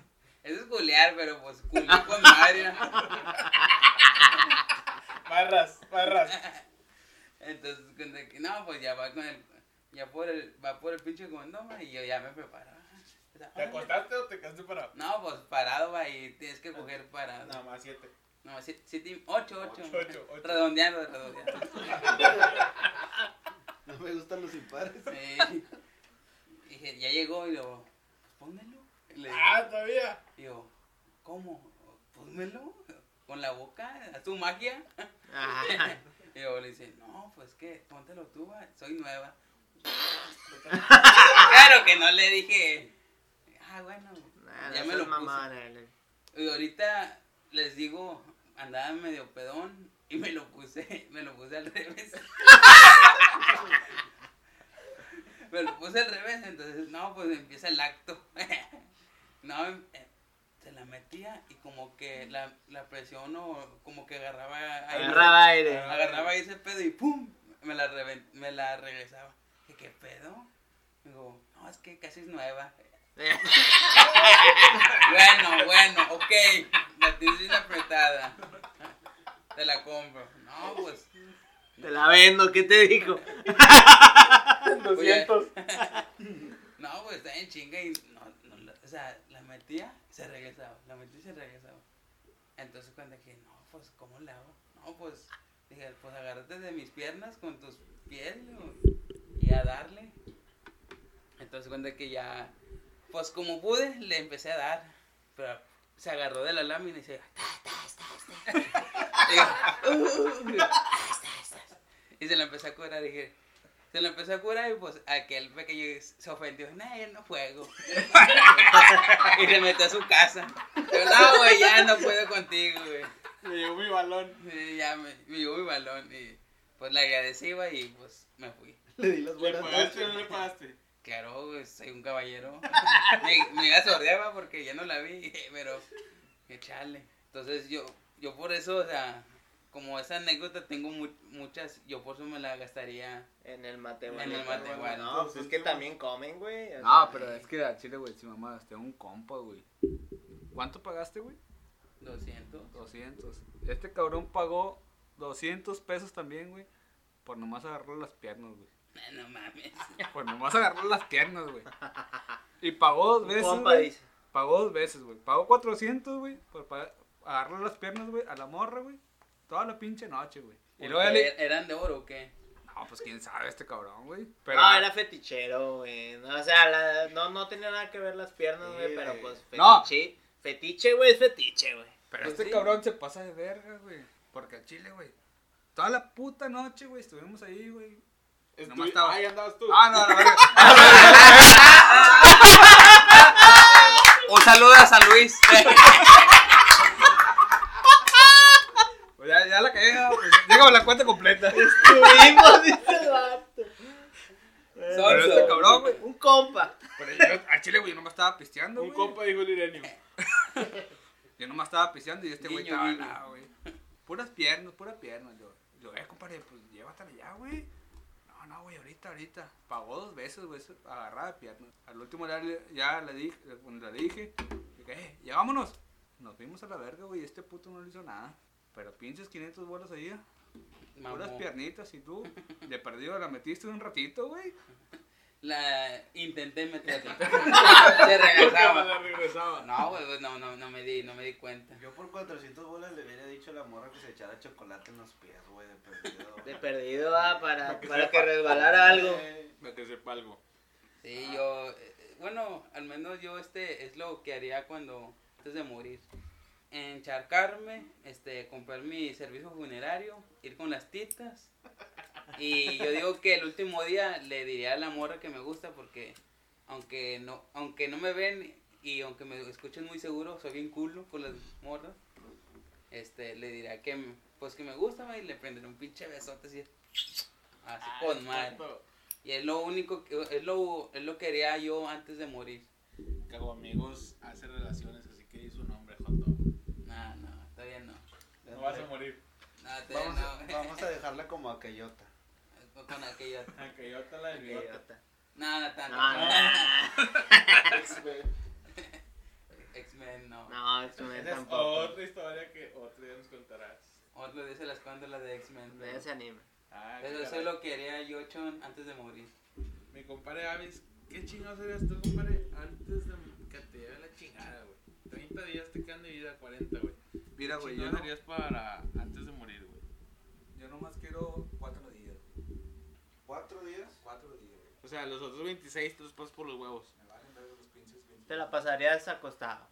G: Eso es culear, pero pues culió con madre.
B: Barras, barras.
G: Entonces, cuenta que, no, pues ya va con el, ya por el, va por el pinche condón, va, y yo ya me preparo. O sea,
B: ¿Te acostaste o te quedaste parado?
G: No, pues parado, va, y tienes que coger parado.
B: Nada más siete.
G: No, siete, siete, ocho, ocho.
B: Ocho, ocho, ocho.
G: Redondeando, redondeando. [LAUGHS]
C: No me gustan los impares.
G: Sí. Dije, ya llegó y luego, pues pónmelo. Y le digo,
B: Ah, todavía.
G: digo, ¿cómo? Pónmelo. Con la boca, haz tu magia. Y luego le dice, no, pues que, póntelo tú, va, soy nueva. claro que no le dije, ah, bueno,
D: nada,
G: ya me lo puse. Y ahorita les digo, andaba medio pedón y me lo puse, me lo puse al revés. [LAUGHS] me lo puse al revés, entonces, no, pues empieza el acto. [LAUGHS] no, metía y como que la, la presión o como que agarraba aire.
D: Agarraba aire.
G: Agarraba ese pedo y ¡pum! Me la, reven- me la regresaba. ¿qué pedo? Digo, no, es que casi es nueva. [LAUGHS] Bueno, bueno, ok. La tienes bien apretada. Te la compro. No, pues.
D: Te la vendo, ¿qué te dijo?
B: 200. [LAUGHS] [LAUGHS]
G: No, pues está en chinga y no, no, o sea, la metía se regresaba. La metía y se regresaba. Entonces cuando dije, no, pues, ¿cómo le hago? No, pues, dije, pues agárrate de mis piernas con tus pies y a darle. Entonces cuando que ya, pues como pude, le empecé a dar. Pero se agarró de la lámina y se... Digo, [LAUGHS] y se la empezó a curar, dije, se la empezó a curar y pues aquel pequeño se ofendió, no, yo no juego. [LAUGHS] y se metió a su casa. Yo, no, güey, ya no puedo contigo, güey.
B: Me llevó mi balón.
G: Y ya me, me llevó mi balón y pues le agradecí, güey, y pues me fui.
C: Le di las
B: ¿Le
C: buenas
B: pagaste o
C: noches.
B: no le pagaste?
G: Claro, güey, soy un caballero. me, me iba a sordear, va, porque ya no la vi, pero echale. Entonces yo, yo por eso, o sea, como esa anécdota tengo mu- muchas, yo por eso me la gastaría.
D: En el Matehuala.
G: En el Matehuala.
D: No, pues es que también comen, güey.
I: No,
D: sea,
I: pero es que a Chile, güey, si mamá, tengo un compa, güey. ¿Cuánto pagaste, güey?
G: 200.
I: 200. Este cabrón pagó 200 pesos también, güey. Por nomás agarrar las piernas, güey.
G: Eh, [LAUGHS] No mames. [LAUGHS]
I: Por nomás agarrar las piernas, güey. Y pagó dos veces,
D: compa
I: güey.
D: dice.
I: Pagó dos veces, güey. Pagó 400, güey. Por agarrar las piernas, güey. A la morra, güey. Toda la pinche noche, güey. Y luego le...
G: ¿Eran de oro o qué?
I: No, No, pues quién sabe este cabrón, güey. Pero,
D: No, era fetichero, güey. No, o sea, la- no, no tenía nada que ver las piernas, güey,
C: Sí,
D: pero
C: güey.
D: pues
I: No.
D: fetiche. Fetiche, güey, es fetiche, güey.
I: pero
G: pues
I: este
G: sí.
I: cabrón se pasa de verga, güey. Porque al chile, güey. Toda la puta noche, güey, estuvimos ahí, güey.
B: Estu-
I: Nomás estaba-
B: Ahí andabas tú.
I: Ah, no, la verga. [LAUGHS]
G: Un saludo a San Luis. [LAUGHS]
I: Pues ya, ya la cagué, la cuenta completa.
D: Estuvimos, dice el [LAUGHS] vato.
I: Pero este cabrón, güey.
D: Un compa.
I: Pero yo, al chile, güey, yo nomás estaba pisteando,
B: Un
I: güey.
B: compa dijo el Irenio. [LAUGHS]
I: Yo nomás estaba pisteando y este güey
G: Guiño,
I: estaba al
G: guiño.
I: lado, güey. Puras piernas, puras piernas. Yo, yo, eh, compadre, pues llévatela ya, güey. No, no, güey, ahorita, ahorita. Pagó dos veces, güey, eso, agarrada de piernas. Al último ya, le- ya le dije, cuando le dije, dije, eh, ya vámonos. Nos vimos a la verga, güey, este puto no le hizo nada. Pero pinches 500 bolas ahí, puras
G: Mamó.
I: piernitas y tú, de perdido la metiste un ratito, güey.
G: La intenté meter. [LAUGHS] Se regresaba.
B: regresaba.
G: No, güey, no, no, no me di, no me di cuenta.
C: Yo por 400 bolas le hubiera dicho a la morra que se echara chocolate en los pies, güey, de perdido.
D: De perdido, ah, para,
B: Para que
D: para
B: sepa.
D: que resbalara algo.
B: Para que sepa algo.
G: Sí, yo, eh, bueno, al menos yo este es lo que haría cuando, antes de morir. Encharcarme, este, comprar mi servicio funerario, ir con las titas. Y yo digo que el último día le diría a la morra que me gusta porque aunque no, aunque no me ven y aunque me escuchen muy seguro, soy bien culo con las morras. Este, le diría que pues que me gusta y le prenderé un pinche besote así. Así con madre. Y es lo único que es lo, es lo que haría yo antes de morir.
B: Cago amigos, hace relaciones, así que hizo un hombre joto.
G: No, no, todavía no.
B: No vas a morir.
G: No,
C: Vamos,
G: no.
C: vamos a dejarla como aquellota. [LAUGHS]
G: Con aquello.
B: Aunque yo te la.
D: Idiota.
G: No, no, tanto. [LAUGHS]
D: No, no,
G: X-Men, no.
D: no, eso no es tampoco.
B: otra historia que otro día nos contarás.
G: Otro día se las cuento las de X-Men.
D: De
G: pero-
D: ese anime.
B: Ah,
G: Pero eso lo que haría yo Chon, antes de morir.
B: Mi compadre Avis, ¿qué chingados harías tú, compadre? Antes de que te lleve la chingada, güey. 30 días te quedan de vida, 40, güey.
I: Mira,
B: ¿Qué
I: güey, yo, no,
B: harías para antes de morir, güey?
I: yo nomás quiero cuatro días.
C: ¿Cuatro días?
I: Cuatro días, güey.
B: O sea, los otros 26 te los pasas por los huevos.
I: Me valen ver los pinches 20.
D: Te la pasarías acostado.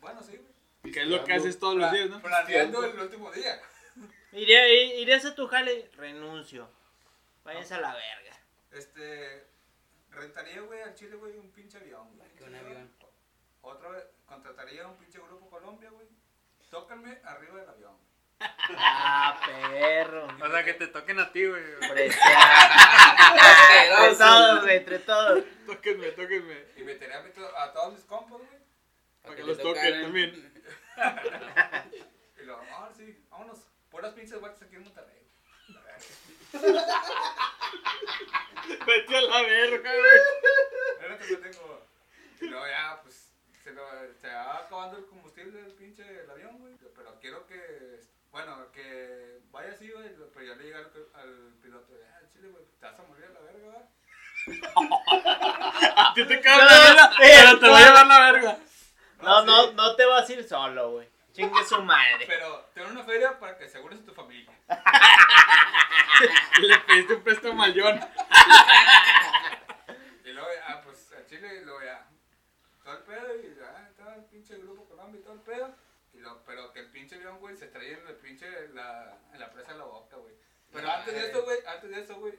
I: Bueno, sí, güey.
B: ¿Qué es lo que haces todos los días, no?
I: Planeando el último día. [LAUGHS]
D: Iría- i- ¿Irías a tu jale? Renuncio. Váyanse a la verga.
I: Este. Rentaría, güey, al Chile, güey, un pinche avión, güey.
G: Que un avión.
I: Otra vez, contrataría un pinche grupo Colombia. Tócame arriba del avión.
D: Ah, perro. [LAUGHS]
A: O sea, que te toquen a ti, güey.
D: Preciado. [LAUGHS] entre todos, güey, entre todos.
B: Tóquenme, tóquenme.
I: Y metería a, mi to- a todos mis compas, güey.
B: Para que los toquen también. [LAUGHS]
I: Y luego, ah, sí, vámonos. Puras pinches vueltas aquí en Monterrey.
B: Vete a la verga, güey.
I: Lo que yo tengo. Y luego ya, pues, se, lo, se va acabando el combustible del pinche el avión, güey. Pero quiero que, bueno, que vaya así, güey. Pero yo le diga al, al piloto, ah, chile, güey, te vas a morir a la verga, ¿verdad?
B: A ti te cae
D: No,
B: la pero te va a llevar la verga.
D: No,
I: sí.
D: no, no te vas a ir solo, güey. Chingue su madre.
I: Pero tengo una feria para que asegures a tu familia. [LAUGHS]
B: Y le pediste un préstamo al John.
I: Y luego, ah, pues, a Chile, y luego ya, todo el pedo, y ya, pinche grupo Colombia y todo el pedo. Y lo, pero que el pinche avión, güey, se traía en el pinche, la, en la presa de la boca, güey. Pero antes de eso, güey, antes de eso, güey,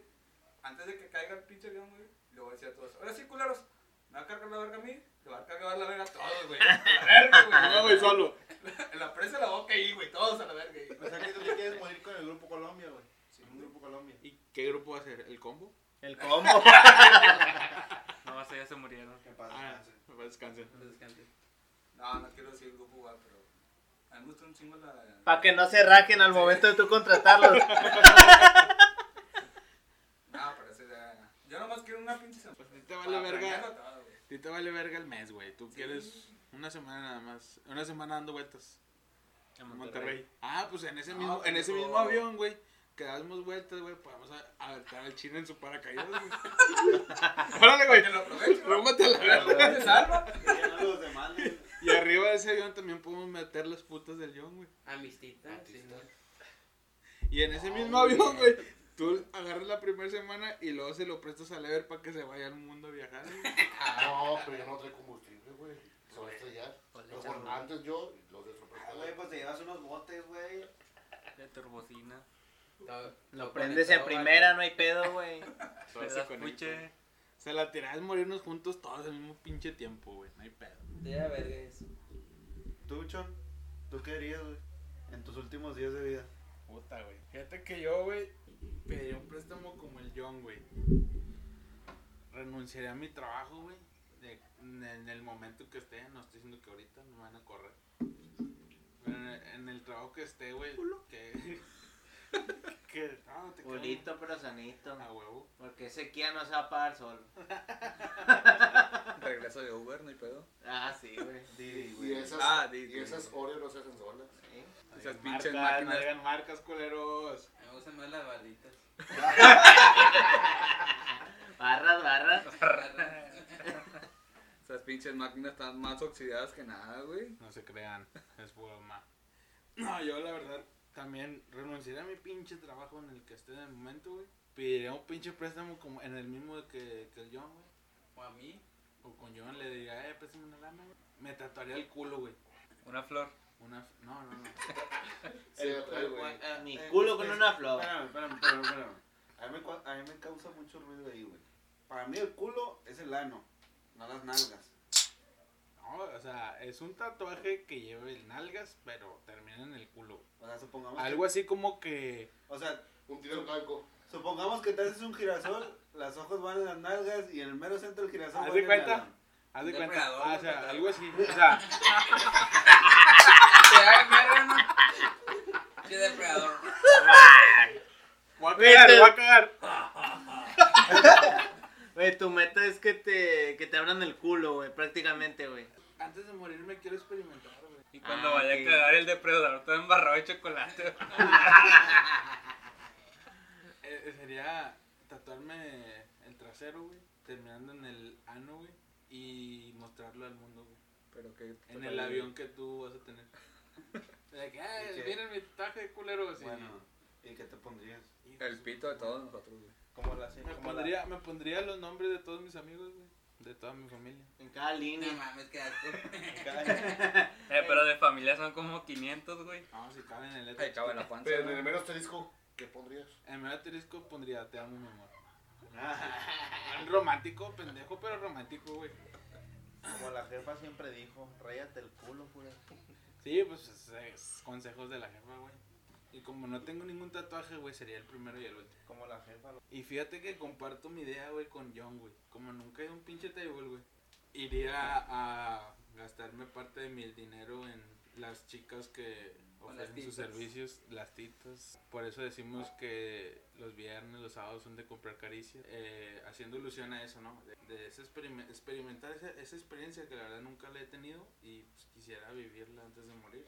I: antes de que caiga el pinche avión, güey, le voy a decir a todos, ahora sí, culeros, me va a cargar la verga a mí, le va a cargar la verga a todos, güey. A la verga, güey. [LAUGHS]
B: No, güey, solo. [LAUGHS]
I: En la presa de la boca ahí, güey, todos a la verga ahí.
C: O sea que tú te quieres morir con el grupo Colombia, güey. Un grupo Colombia.
B: ¿Y qué grupo va a ser? ¿El combo?
D: El combo. [LAUGHS]
A: No, hasta ya se murieron.
C: Que paz
B: Ah,
C: descanse.
G: No.
I: No, quiero decir grupo, güey, pero a mí me gusta un chingo la...
D: Para que no se rajen al momento de tú contratarlos. [LAUGHS]
I: No, pero ese ya... Yo nomás quiero una pinche semana.
B: Pues a ti te vale verga. ti te vale verga el mes, güey. Tú quieres una semana nada más. Una semana dando vueltas.
A: En
B: En Monterrey. Ah, pues en ese
I: No,
B: mismo, en ese mismo avión, güey. Que damos vueltas, güey. Podemos a- aventar al chino en su paracaídas, güey. [LAUGHS] [LAUGHS] Órale, güey.
I: Que lo aprovecho. ¿no?
B: Rómate a la verga.
C: Que ya no los demanden.
B: Y arriba de ese avión también podemos meter las putas del avión, güey.
G: Amistita, sí.
B: Y en ese mismo avión, güey,
I: Tú agarras la primera semana y luego se lo prestas a Lever para que se vaya al mundo a viajar. güey.
H: No, pero yo no trae combustible, güey. Se va a estrellar.
A: Pues
H: antes yo y los de otro
C: Ah, güey, pues te llevas unos botes, güey.
A: de turbocina.
D: Lo prendes en primera, no hay pedo, güey.
I: Todo
A: Le
I: se
A: das
I: conecta.
A: puche.
I: Se la tirás morirnos juntos todos al mismo pinche tiempo, güey. No hay pedo.
G: Ya, verga, eso.
C: ¿Tú, Chon? ¿Tú qué harías, güey? En tus últimos días de vida.
B: Puta, güey. Fíjate que yo, güey, pediría un préstamo como el John, güey. Renunciaría a mi trabajo, güey. de- En el momento que esté, no estoy diciendo que ahorita no me van a correr. Pero en el, en el trabajo que esté, güey, que... [LAUGHS] [LAUGHS] que... No, te.
D: Pulito pero sanito.
B: A huevo.
D: Porque ese Kia no se va a pagar solo. [LAUGHS]
I: Regreso de Uber, no hay pedo.
D: Ah, sí, güey. [LAUGHS]
C: Didi,
H: Y esas,
I: Ah, di-
H: y esas Oreo no se hacen solas.
D: Sí.
I: Esas pinches
B: marcas,
I: máquinas.
B: no marcas, culeros.
G: Me gustan más las barritas.
D: Barras, barras.
I: Esas pinches máquinas están más oxidadas que nada, güey.
B: No se crean, es broma. No, yo la verdad también renunciaría a mi pinche trabajo en el que esté en el momento, güey. Pediría un pinche préstamo como en el mismo que, que el John, güey.
G: O a mí.
B: O con John le diría, eh, préstame una lana, güey. Me tatuaría el culo, güey.
A: Una flor.
B: Una... f- No, no, no. [LAUGHS] [LAUGHS]
H: Trae, güey.
D: Ah, Mi
C: Eh,
D: culo con una flor.
C: Espérame, espérame, espérame, espérame. A mí, me, a mí me causa mucho ruido ahí, güey. Para mí el culo es el ano, no las nalgas.
B: No, o sea, es un tatuaje que lleva el nalgas, pero termina en el culo.
C: O sea, supongamos
B: Algo así como que...
C: que, o sea,
H: Un tiro blanco.
C: supongamos que te haces un girasol, [LAUGHS] las ojos van en las nalgas y en el mero centro del girasol
B: ¿Haz de cuenta? Haz de cuenta. Ah, o sea, algo así. O sea. [LAUGHS]
G: Qué depredador.
B: voy a cagar, voy a cagar.
D: Güey, tu meta es que te, que te abran el culo, güey, prácticamente, güey.
B: Antes de morirme quiero experimentar, güey.
A: Y cuando
D: Ah,
A: vaya
D: ok.
A: a cagar el depredador todo embarrado de chocolate. [LAUGHS]
B: Eh, sería tatuarme el trasero, güey, terminando en el ano, güey, y mostrarlo al mundo, güey.
I: Pero que.
B: En el avión que tú vas a tener. [LAUGHS] De que, "Ay,
C: ¿Y qué?
B: miren mi tatuaje de culero, así.
C: Bueno, ¿y qué te pondrías?
I: El pito de todos nosotros, güey.
F: Como la,
B: Me
F: como la-
B: pondría, me pondría los nombres de todos mis amigos, güey. De toda mi familia.
D: En cada
G: No
D: línea.
G: mames, qué asco. [LAUGHS] [LAUGHS]
A: Eh, pero de familia son como 500, güey.
B: No, si caben en el letra.
I: cabe la panza.
H: Pero en el menos asterisco, ¿qué pondrías?
B: En medio asterisco pondría te amo, mi amor.
C: Ah,
B: Romántico, pendejo, pero romántico, güey.
F: Como la jefa siempre dijo, ráyate el culo, pura.
B: Sí, pues es, es consejos de la jefa, güey. Y como no tengo ningún tatuaje, güey, sería el primero y el último.
F: Como la jefa. lo-
B: Y fíjate que comparto mi idea, güey, con John, güey. Como nunca he un pinche table, güey. Iría a gastarme parte de mi dinero en las chicas que ofrecen sus servicios, las titas. Por eso decimos que los viernes, los sábados son de comprar caricias. Eh, haciendo ilusión a eso, ¿no? De, de ese experime- experimentar esa, esa experiencia que la verdad nunca la he tenido y pues, quisiera vivirla antes de morir.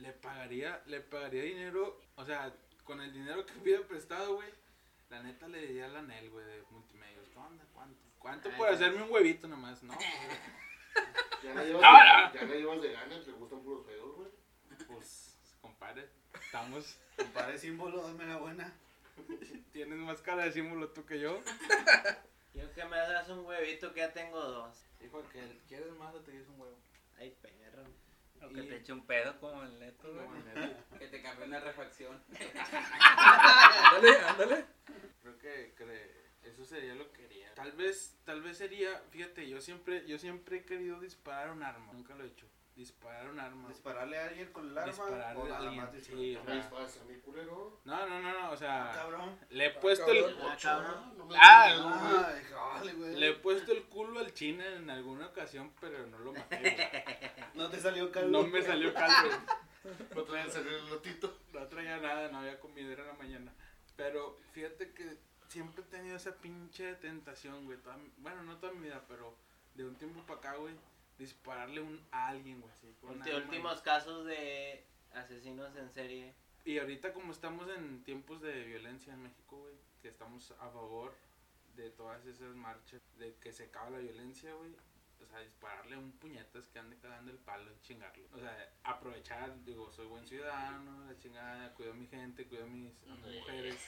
B: Le pagaría, le pagaría dinero, o sea, con el dinero que pida prestado, güey. La neta le diría al anel, güey, de multimedios. ¿Qué onda? ¿Cuánto? ¿Cuánto
D: Ay,
B: por
D: sí.
B: hacerme un huevito nomás? No, [LAUGHS]
H: Ya la llevas,
B: No,
H: ya la llevas de ganas, te gustan puros feos, güey.
B: pues, compadre, estamos.
C: Compadre símbolo, dame la buena.
B: Tienes más cara de símbolo tú que yo.
D: Yo que me das un huevito que ya tengo dos.
B: Hijo, que quieres más o te quieres un huevo.
D: Ay, perro.
A: O que
B: Y-
A: te eche un pedo como el neto, güey. [LAUGHS]
G: Que te cambió una refacción. [LAUGHS]
I: Ándale, ándale.
B: Creo que, que eso sería lo que quería. Tal vez, tal vez sería, fíjate, yo siempre, yo siempre he querido disparar un arma. Nunca lo he hecho. Disparar un arma.
C: ¿Dispararle a alguien con el arma
B: Dispararle
C: o
B: a alguien,
C: más
B: sí?
H: No me disparas a mi culero.
B: No, no, no, no, o sea,
C: Cabrón.
B: le he puesto el,
D: Ah, cabrón.
H: No me
B: Ah,
H: digas, güey.
C: Ay, jale, güey.
B: le he puesto el culo al china en alguna ocasión, pero no lo maté. güey. [LAUGHS]
C: No te salió caldo.
B: No me salió caldo.
H: No te vayan a salir el lotito.
B: No traía nada, no había comidera en la mañana. Pero fíjate que siempre he tenido esa pinche tentación, güey. toda bueno, no toda mi vida, pero de un tiempo para acá, güey. Dispararle un, a alguien, güey. así, con un
D: Ulti-
B: arma,
D: últimos casos de asesinos en serie.
B: Y ahorita como estamos en tiempos de violencia en México, güey, que estamos a favor de todas esas marchas, de que se acabe la violencia, güey. O sea, dispararle un puñetas que ande cagando el palo y chingarlo. O sea, aprovechar, digo, soy buen ciudadano, la chingada, cuido a mi gente, cuido a mis a mis mujeres.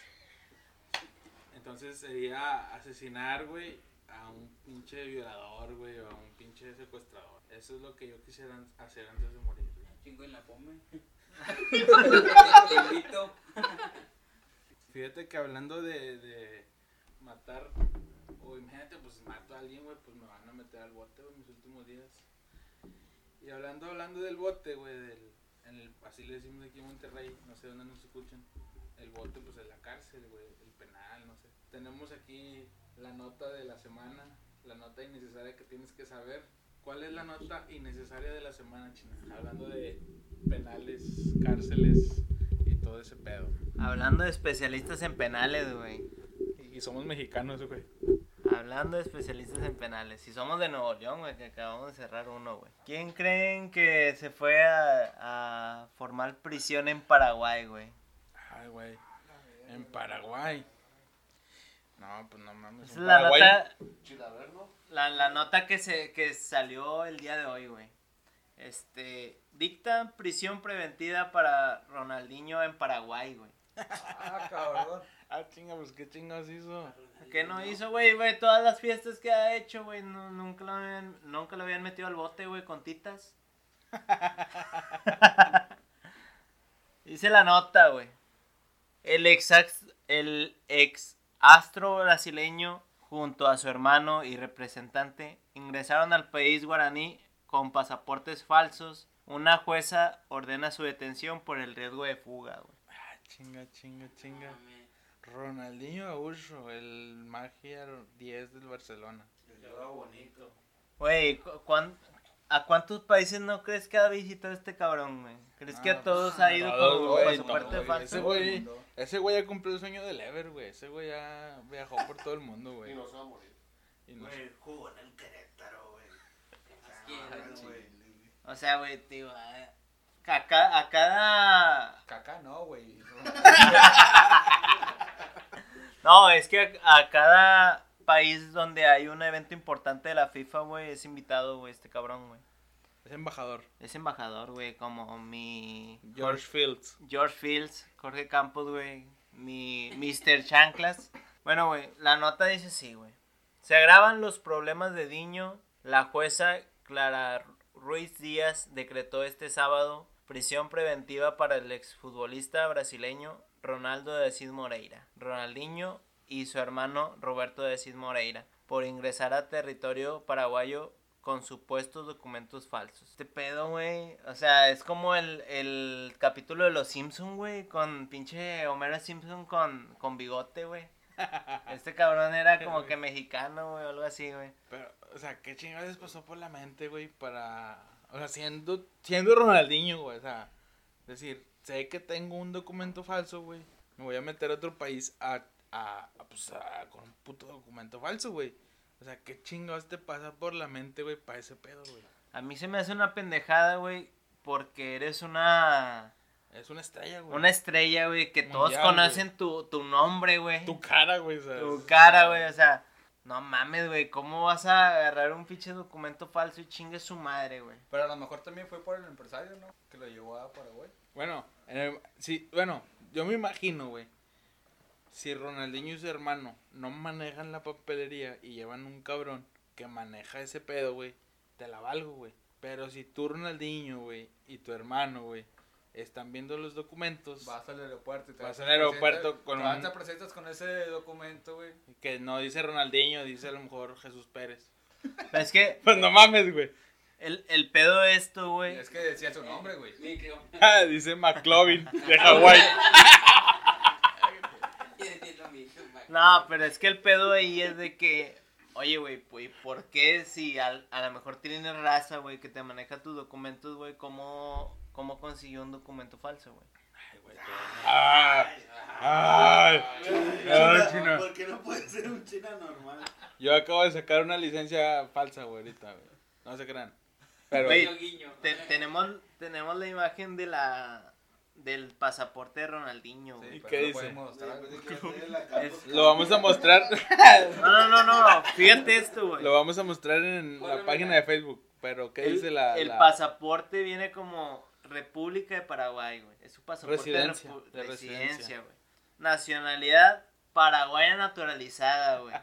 B: Entonces sería asesinar, güey, a un pinche violador, güey, o a un pinche secuestrador. Eso es lo que yo quisiera hacer antes de morir, güey.
G: Chingo en la pome. [LAUGHS]
B: Fíjate que hablando de, de matar, o imagínate, pues mato a alguien, güey, pues me van a meter al bote, güey, mis últimos días. Y hablando, hablando del bote, güey, del, en el, así le decimos aquí en Monterrey, no sé dónde nos escuchan. El bote, pues es la cárcel, güey, el penal, no sé. Tenemos aquí la nota de la semana, la nota innecesaria que tienes que saber. ¿Cuál es la nota innecesaria de la semana, China? Hablando de penales, cárceles y todo ese pedo.
D: Hablando de especialistas en penales, güey.
B: Y somos mexicanos, güey.
D: Hablando de especialistas en penales. Si somos de Nuevo León, güey, que acabamos de cerrar uno, güey. ¿Quién creen que se fue a, a formar prisión en Paraguay, güey?
B: Ay, güey. En Paraguay. No, pues no mames.
D: Es la
B: Paraguay-
D: nota, la, la nota que, se, que salió el día de hoy, güey. Este, dicta prisión preventiva para Ronaldinho en Paraguay, güey.
I: Ah, cabrón. [LAUGHS]
B: Ah, chinga, pues qué chingados hizo.
D: ¿Qué no hizo, güey? Güey, todas las fiestas que ha hecho, güey, no- nunca, lo habían, nunca lo habían metido al bote, güey, con titas. [LAUGHS] Dice la nota, güey. El ex, el ex astro brasileño, junto a su hermano y representante, ingresaron al país guaraní con pasaportes falsos. Una jueza ordena su detención por el riesgo de fuga, güey.
B: Ah, chinga, chinga, chinga. Ronaldinho Aucho, el magia 10 del Barcelona.
C: bonito.
D: Güey, ¿cu- cuán- ¿a cuántos países no crees que ha visitado este cabrón, güey? ¿Crees que
B: Ah,
D: a todos ha ido
B: todos,
D: con
B: güey,
D: pasaporte
B: todos,
D: falso?
B: Ese güey, ese güey ya cumplió el sueño del Ever, güey. Ese güey ya viajó por todo el mundo,
H: Y
B: güey.
H: no se va a morir.
B: Y no-
C: Güey, jugó en el Querétaro, güey. Ah, güey.
D: O sea, güey, tío, a, a ca- a cada...
I: Caca no, güey. [LAUGHS]
D: No, es que a, a cada país donde hay un evento importante de la FIFA, güey, es invitado, güey, este cabrón, güey.
B: Es embajador.
D: Es embajador, güey, como mi...
B: George Fields.
D: George Fields, Jorge Campos, güey, mi Mr. Chanclas. Bueno, güey, la nota dice así, güey. Se agravan los problemas de Diño. La jueza Clara Ruiz Díaz decretó este sábado prisión preventiva para el exfutbolista brasileño Ronaldo de Asís Moreira, Ronaldinho y su hermano Roberto de Asís Moreira por ingresar a territorio paraguayo con supuestos documentos falsos. Este pedo, güey. O sea, es como el, el capítulo de los Simpson, güey. Con pinche Homero Simpson con, con bigote, güey. [LAUGHS] Este cabrón era como que mexicano, güey, o algo así, güey.
B: Pero, o sea, ¿qué chingados pasó por la mente, güey? Para. O sea, siendo, siendo Ronaldinho, güey. O sea, decir, sé que tengo un documento falso, güey. Me voy a meter a otro país a. a, a, pues, a- con un puto documento falso, güey. O sea, ¿qué chingados te pasa por la mente, güey, para ese pedo, güey?
D: A mí se me hace una pendejada, güey, porque eres una
B: Es una estrella, güey.
D: una estrella, güey, que todos conocen tu, tu nombre, güey.
B: Tu cara, güey, o sea.
D: Tu cara, güey, o sea, no mames, güey, ¿cómo vas a agarrar un pinche documento falso y chingue su madre, güey?
I: Pero a lo mejor también fue por el empresario, ¿no? Que lo llevó a Paraguay.
B: Bueno, en el- sí, bueno, yo me imagino, güey. Si Ronaldinho y su hermano no manejan la papelería y llevan un cabrón que maneja ese pedo, güey, te la valgo, güey. Pero si tú, Ronaldinho, güey, y tu hermano, güey, están viendo los documentos
I: Vas al aeropuerto y te
B: Vas al aeropuerto con un-
I: te presentas con ese documento, güey.
B: que no dice Ronaldinho, dice a lo mejor Jesús Pérez.
D: Pero es que [LAUGHS]
B: Pues no mames, güey.
D: el, el pedo de esto, güey,
I: es que decía su nombre, güey. [LAUGHS]
B: Ah, dice McLovin de [LAUGHS] Hawái.
G: Quiere decir lo mismo, Mac.
D: No, pero es que el pedo ahí es de que, oye, güey, pues, ¿por qué si al- a, lo mejor tienes raza, güey, que te maneja tus documentos, güey, cómo, cómo consiguió un documento falso, güey?
B: Ah, ay, ay, chino.
C: ¿Por qué no puede ser un china normal?
B: Yo acabo de sacar una licencia falsa, güey, ahorita, güey. No se crean. Pero,
G: guiño.
D: Te- tenemos, tenemos la imagen de la del pasaporte de Ronaldinho,
I: Sí,
D: güey.
B: ¿Y qué dice?
C: Pues,
D: Es-
B: lo vamos a mostrar. [LAUGHS]
D: No, no, no, no, fíjate esto, güey.
B: lo vamos a mostrar en la página de Facebook. Pero, ¿qué
D: el,
B: dice la.
D: el
B: la-
D: pasaporte viene como República de Paraguay, güey. Es su pasaporte
B: Residencia,
D: de, residencia. güey. Nacionalidad paraguaya naturalizada, güey.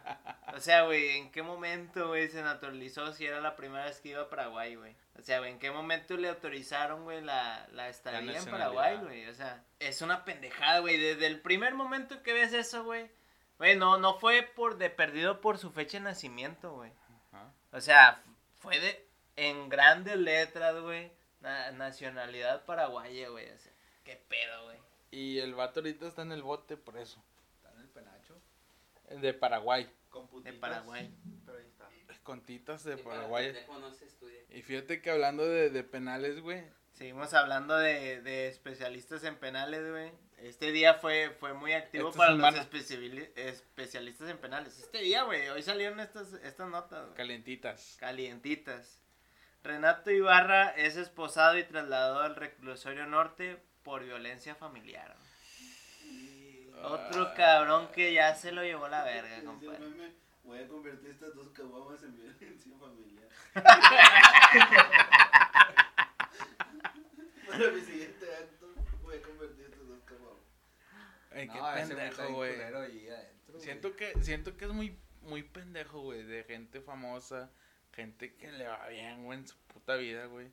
D: O sea, güey, ¿en qué momento, güey, se naturalizó si era la primera vez que iba a Paraguay, güey? O sea, ¿en qué momento le autorizaron, güey, la, la estadía en. Paraguay, güey? O sea, es una pendejada, güey. Desde el primer momento que ves eso, güey, güey, no, no fue por de perdido por su fecha de nacimiento, güey.
B: Ajá.
D: O sea, fue de en grandes letras, güey, na- nacionalidad paraguaya, güey. O sea, qué pedo, güey.
B: Y el vato ahorita está en el bote por eso.
I: Está en el penacho.
B: De Paraguay.
C: Con
D: De Paraguay.
C: Pero ahí está.
B: Con titas de
G: Sí,
B: Paraguay. Y fíjate que hablando de, de penales, güey.
D: Seguimos hablando de, de especialistas en penales, güey. Este día fue, fue muy activo
B: Esta
D: para los especialistas en penales. Este día, güey, hoy salieron estas, estas notas, güey.
B: Calientitas.
D: Calientitas. Renato Ibarra es esposado y trasladado al reclusorio norte por violencia familiar. Otro cabrón que ya se lo llevó la verga, compadre.
C: Voy a convertir estas dos caguamas en violencia familiar. [LAUGHS] Para mi siguiente acto, voy a convertir estas dos caguamas.
B: Ay, qué
I: No,
B: pendejo, güey. Siento que, siento que es muy, muy pendejo, güey. De gente famosa. Gente que le va bien, güey, en su puta vida, güey.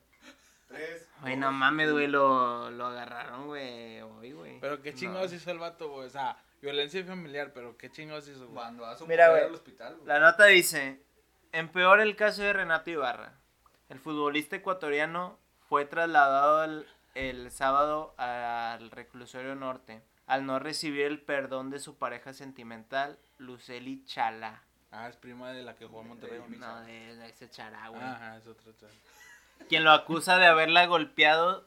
C: Tres.
D: Güey, no mames, güey, lo, lo agarraron, güey, hoy, güey.
B: Pero qué
D: No.
B: chingados hizo el vato, güey. O sea, violencia familiar, pero qué chingados hizo, güey.
I: Cuando va su
D: Mira,
I: mujer
D: güey,
I: al hospital, güey.
D: La nota dice, empeora el caso de Renato Ibarra. El futbolista ecuatoriano fue trasladado el, el sábado al reclusorio norte al no recibir el perdón de su pareja sentimental, Luceli Chala.
B: Ah, es prima de la que jugó en Monterrey. ¿no?
D: No, de, de ese Chará, güey.
B: Ajá, es otra chava.
D: Quien lo acusa de haberla golpeado,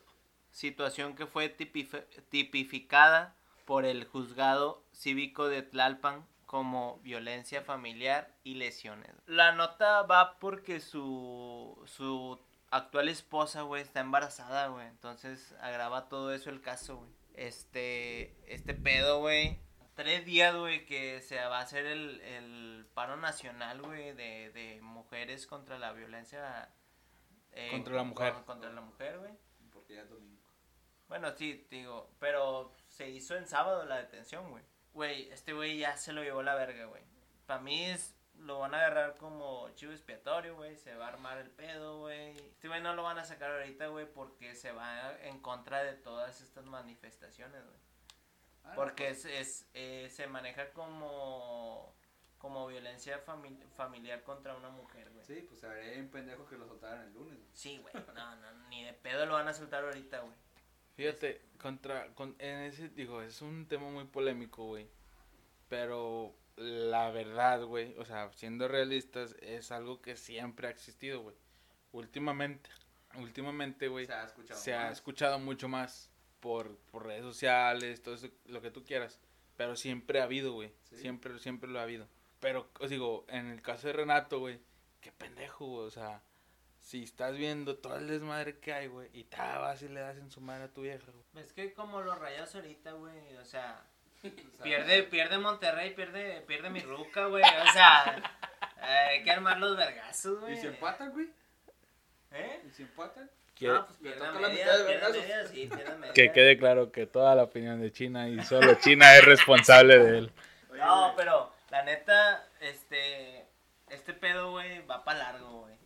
D: situación que fue tipifi- tipificada por el juzgado cívico de Tlalpan como violencia familiar y lesiones. La nota va porque su, su actual esposa, güey, está embarazada, güey. Entonces agrava todo eso el caso, güey. Este, este pedo, güey. Tres días, güey, que se va a hacer el, el paro nacional, güey, de, de mujeres contra la violencia. eh,
B: Contra la mujer.
D: con- Contra la mujer, güey.
I: Porque ya es domingo.
D: Bueno, sí, digo, pero se hizo en sábado la detención, güey. Güey, este güey ya se lo llevó la verga, güey. Para mí es, lo van a agarrar como chivo expiatorio, güey. Se va a armar el pedo, güey. Este güey no lo van a sacar ahorita, güey, porque se va en contra de todas estas manifestaciones, güey.
I: Ah, no,
D: Porque
I: pues,
D: es, es eh, se maneja como, como violencia fami- familiar contra una mujer, güey.
I: Sí, pues se vería bien pendejo que lo soltaran el lunes. güey.
D: Sí, güey. No, no, ni de pedo lo van a soltar ahorita, güey.
B: Fíjate, contra, con, en ese, digo, es un tema muy polémico, güey. Pero la verdad, güey, o sea, siendo realistas, es algo que siempre ha existido, güey. Últimamente, últimamente, güey,
I: Se ha escuchado.
B: se ha
I: más.
B: escuchado mucho más por, por redes sociales, todo eso, lo que tú quieras. Pero siempre ha habido, güey.
I: Sí.
B: Siempre, siempre lo ha habido. Pero, os digo, en el caso de Renato, güey, qué pendejo, güey. O sea, si estás viendo todo el desmadre que hay, güey, y te vas y le das en su madre a tu vieja, güey.
D: Es que como los rayos ahorita, güey, o sea, [LAUGHS] pierde, pierde Monterrey, pierde, pierde mi ruca, güey, o sea, eh, hay que armar los vergazos, güey.
I: ¿Y si empatan, güey?
D: ¿Eh?
I: ¿Y si empatan?
D: No, pues
I: toca la
D: media,
I: mitad de
D: media, sí, media.
B: Que quede claro que toda la opinión de China y solo China es responsable de él.
D: No, pero la neta, este, este pedo, güey, va para largo, güey.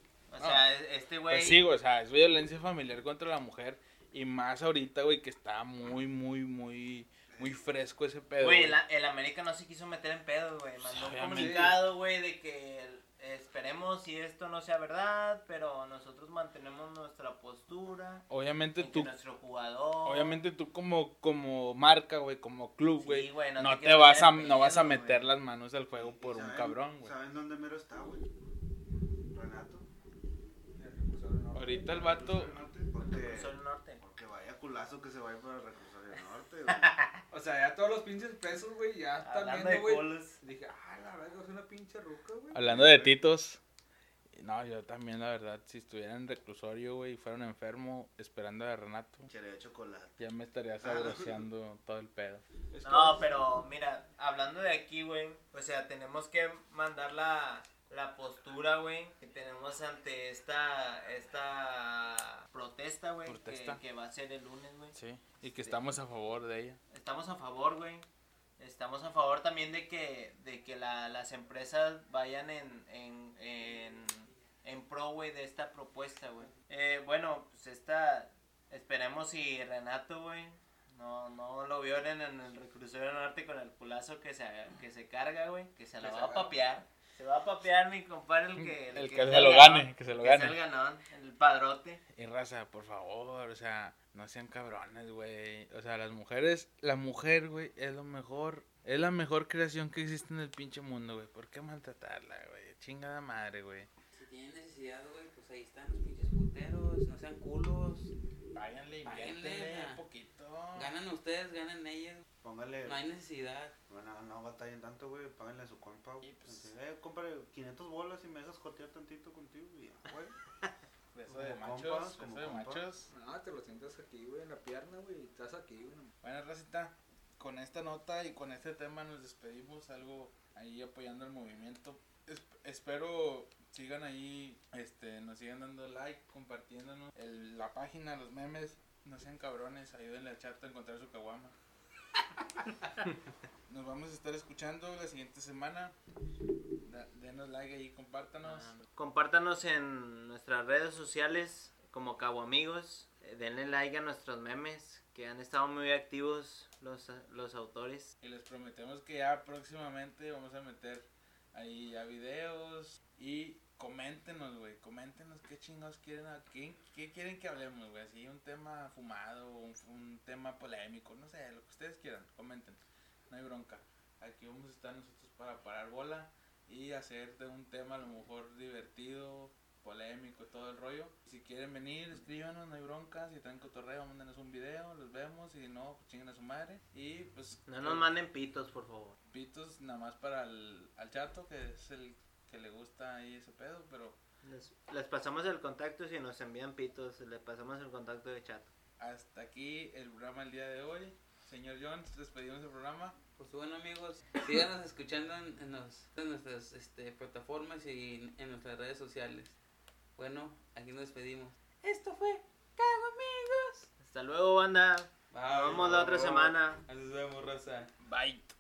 D: O sea, este güey...
B: Pues sí, güey, o sea, es violencia familiar contra la mujer. Y más ahorita, güey, que está muy, muy, muy, muy fresco ese pedo.
D: Güey, el América no se quiso meter en pedos, güey. Mandó un comunicado, güey, de que esperemos si esto no sea verdad, pero nosotros mantenemos nuestra postura.
B: Obviamente tú,
D: nuestro jugador.
B: obviamente tú como, como marca, güey, como club,
D: Sí,
B: güey,
D: güey, no
B: no,
D: te
B: vas a, no vas a
D: pedo,
B: meter las manos al fuego por un
C: ¿saben-
B: cabrón, güey.
C: ¿Saben dónde mero está, güey? Renato.
I: El recursorio norte.
B: Ahorita el vato,
C: Porque, porque vaya culazo que se vaya para el reclusorio norte, güey. [LAUGHS]
I: O sea, ya todos los pinches pesos, güey, ya están
D: Hablando de
I: viendo, güey.
D: culos.
I: Dije, ah, la verdad, es una pinche ruca, güey.
B: hablando de titos, no, yo también, la verdad, si estuviera en reclusorio, güey, y fuera un enfermo esperando a Renato,
C: Quiere de chocolate.
B: ya me estaría sabroseando todo el pedo.
I: Es
D: No, pero mira, hablando de aquí, güey, o sea, tenemos que mandar la, la postura, güey, que tenemos ante esta, esta protesta, güey, que, va a ser el lunes, güey.
B: Sí, y que estamos a favor de ella.
D: Estamos a favor, güey. estamos a favor también de que, de que la- las empresas vayan en, en, en, en pro, güey, de esta propuesta, güey. Eh, bueno, pues esta, esperemos si Renato, güey, no, no lo violen en el reclusorio norte con el culazo que se, que se carga, güey, que se la va a papear. Se va a papear mi compadre el que...
B: El que se lo
D: ganón,
B: gane, que se lo
D: sea
B: gane.
D: el ganón, el padrote.
B: Y raza, por favor, o sea, no sean cabrones, güey. O sea, las mujeres, la mujer, güey, es lo mejor, es la mejor creación que existe en el pinche mundo, güey. ¿Por qué maltratarla, güey? Chingada madre, güey.
G: Si tienen necesidad, güey, pues ahí están los pinches puteros, no sean culos.
B: Váyanle, inviértenle un poquito.
G: Ganan ustedes, ganan ellas.
C: Póngale.
G: No hay necesidad.
C: Bueno, no batallen tanto, güey. Páganle a su compa, güey.
B: Y, pues-
C: Así, eh, compre 500 bolas y me dejas jotear tantito contigo. Y ya, güey.
B: Beso de
C: Como
B: machos, [LAUGHS]
C: compas,
B: beso
C: como
B: de
C: compas.
B: machos.
I: No, te lo sientas aquí, güey, en la pierna, güey. y Estás aquí, güey. no-
B: Bueno, Racita, con esta nota y con este tema nos despedimos, algo ahí apoyando el movimiento. Es- espero sigan ahí, este, nos sigan dando like, compartiéndonos el- la página, los memes, no sean cabrones, ayúdenle al chat a encontrar su caguama. Nos vamos a estar escuchando la siguiente semana. Da- denos like ahí, compártanos.
D: Ah, Compártanos en nuestras redes sociales como Cabo Amigos. Eh, Denle like a nuestros memes que han estado muy activos los, los autores.
B: Y les prometemos que ya próximamente vamos a meter ahí ya videos y coméntenos, güey, coméntenos qué chingados quieren, a- qué, qué quieren que hablemos, güey, así un tema fumado, un, un tema polémico, no sé, lo que ustedes quieran, comenten, no hay bronca. Aquí vamos a estar nosotros para parar bola y hacer de un tema a lo mejor divertido, polémico, todo el rollo. Si quieren venir, escríbanos, no hay bronca, si traen cotorreo, mándenos un video, los vemos, y no, pues chinguen a su madre. Y pues
D: No nos manden pitos, por favor.
B: pitos nada más para el al chato que es el que le gusta ahí ese pedo pero
D: Les, les pasamos el contacto si nos envían pitos. Les pasamos el contacto de chat.
B: hasta aquí el programa el día de hoy señor Jones despedimos el programa
G: Pues bueno amigos, síganos escuchando en, en los- en nuestras este, plataformas y en nuestras redes sociales. Bueno, aquí nos despedimos. Esto fue Cago Amigos.
D: Hasta luego, banda.
G: Bye.
D: Nos vemos la otra semana.
G: Nos vemos, raza.
B: bye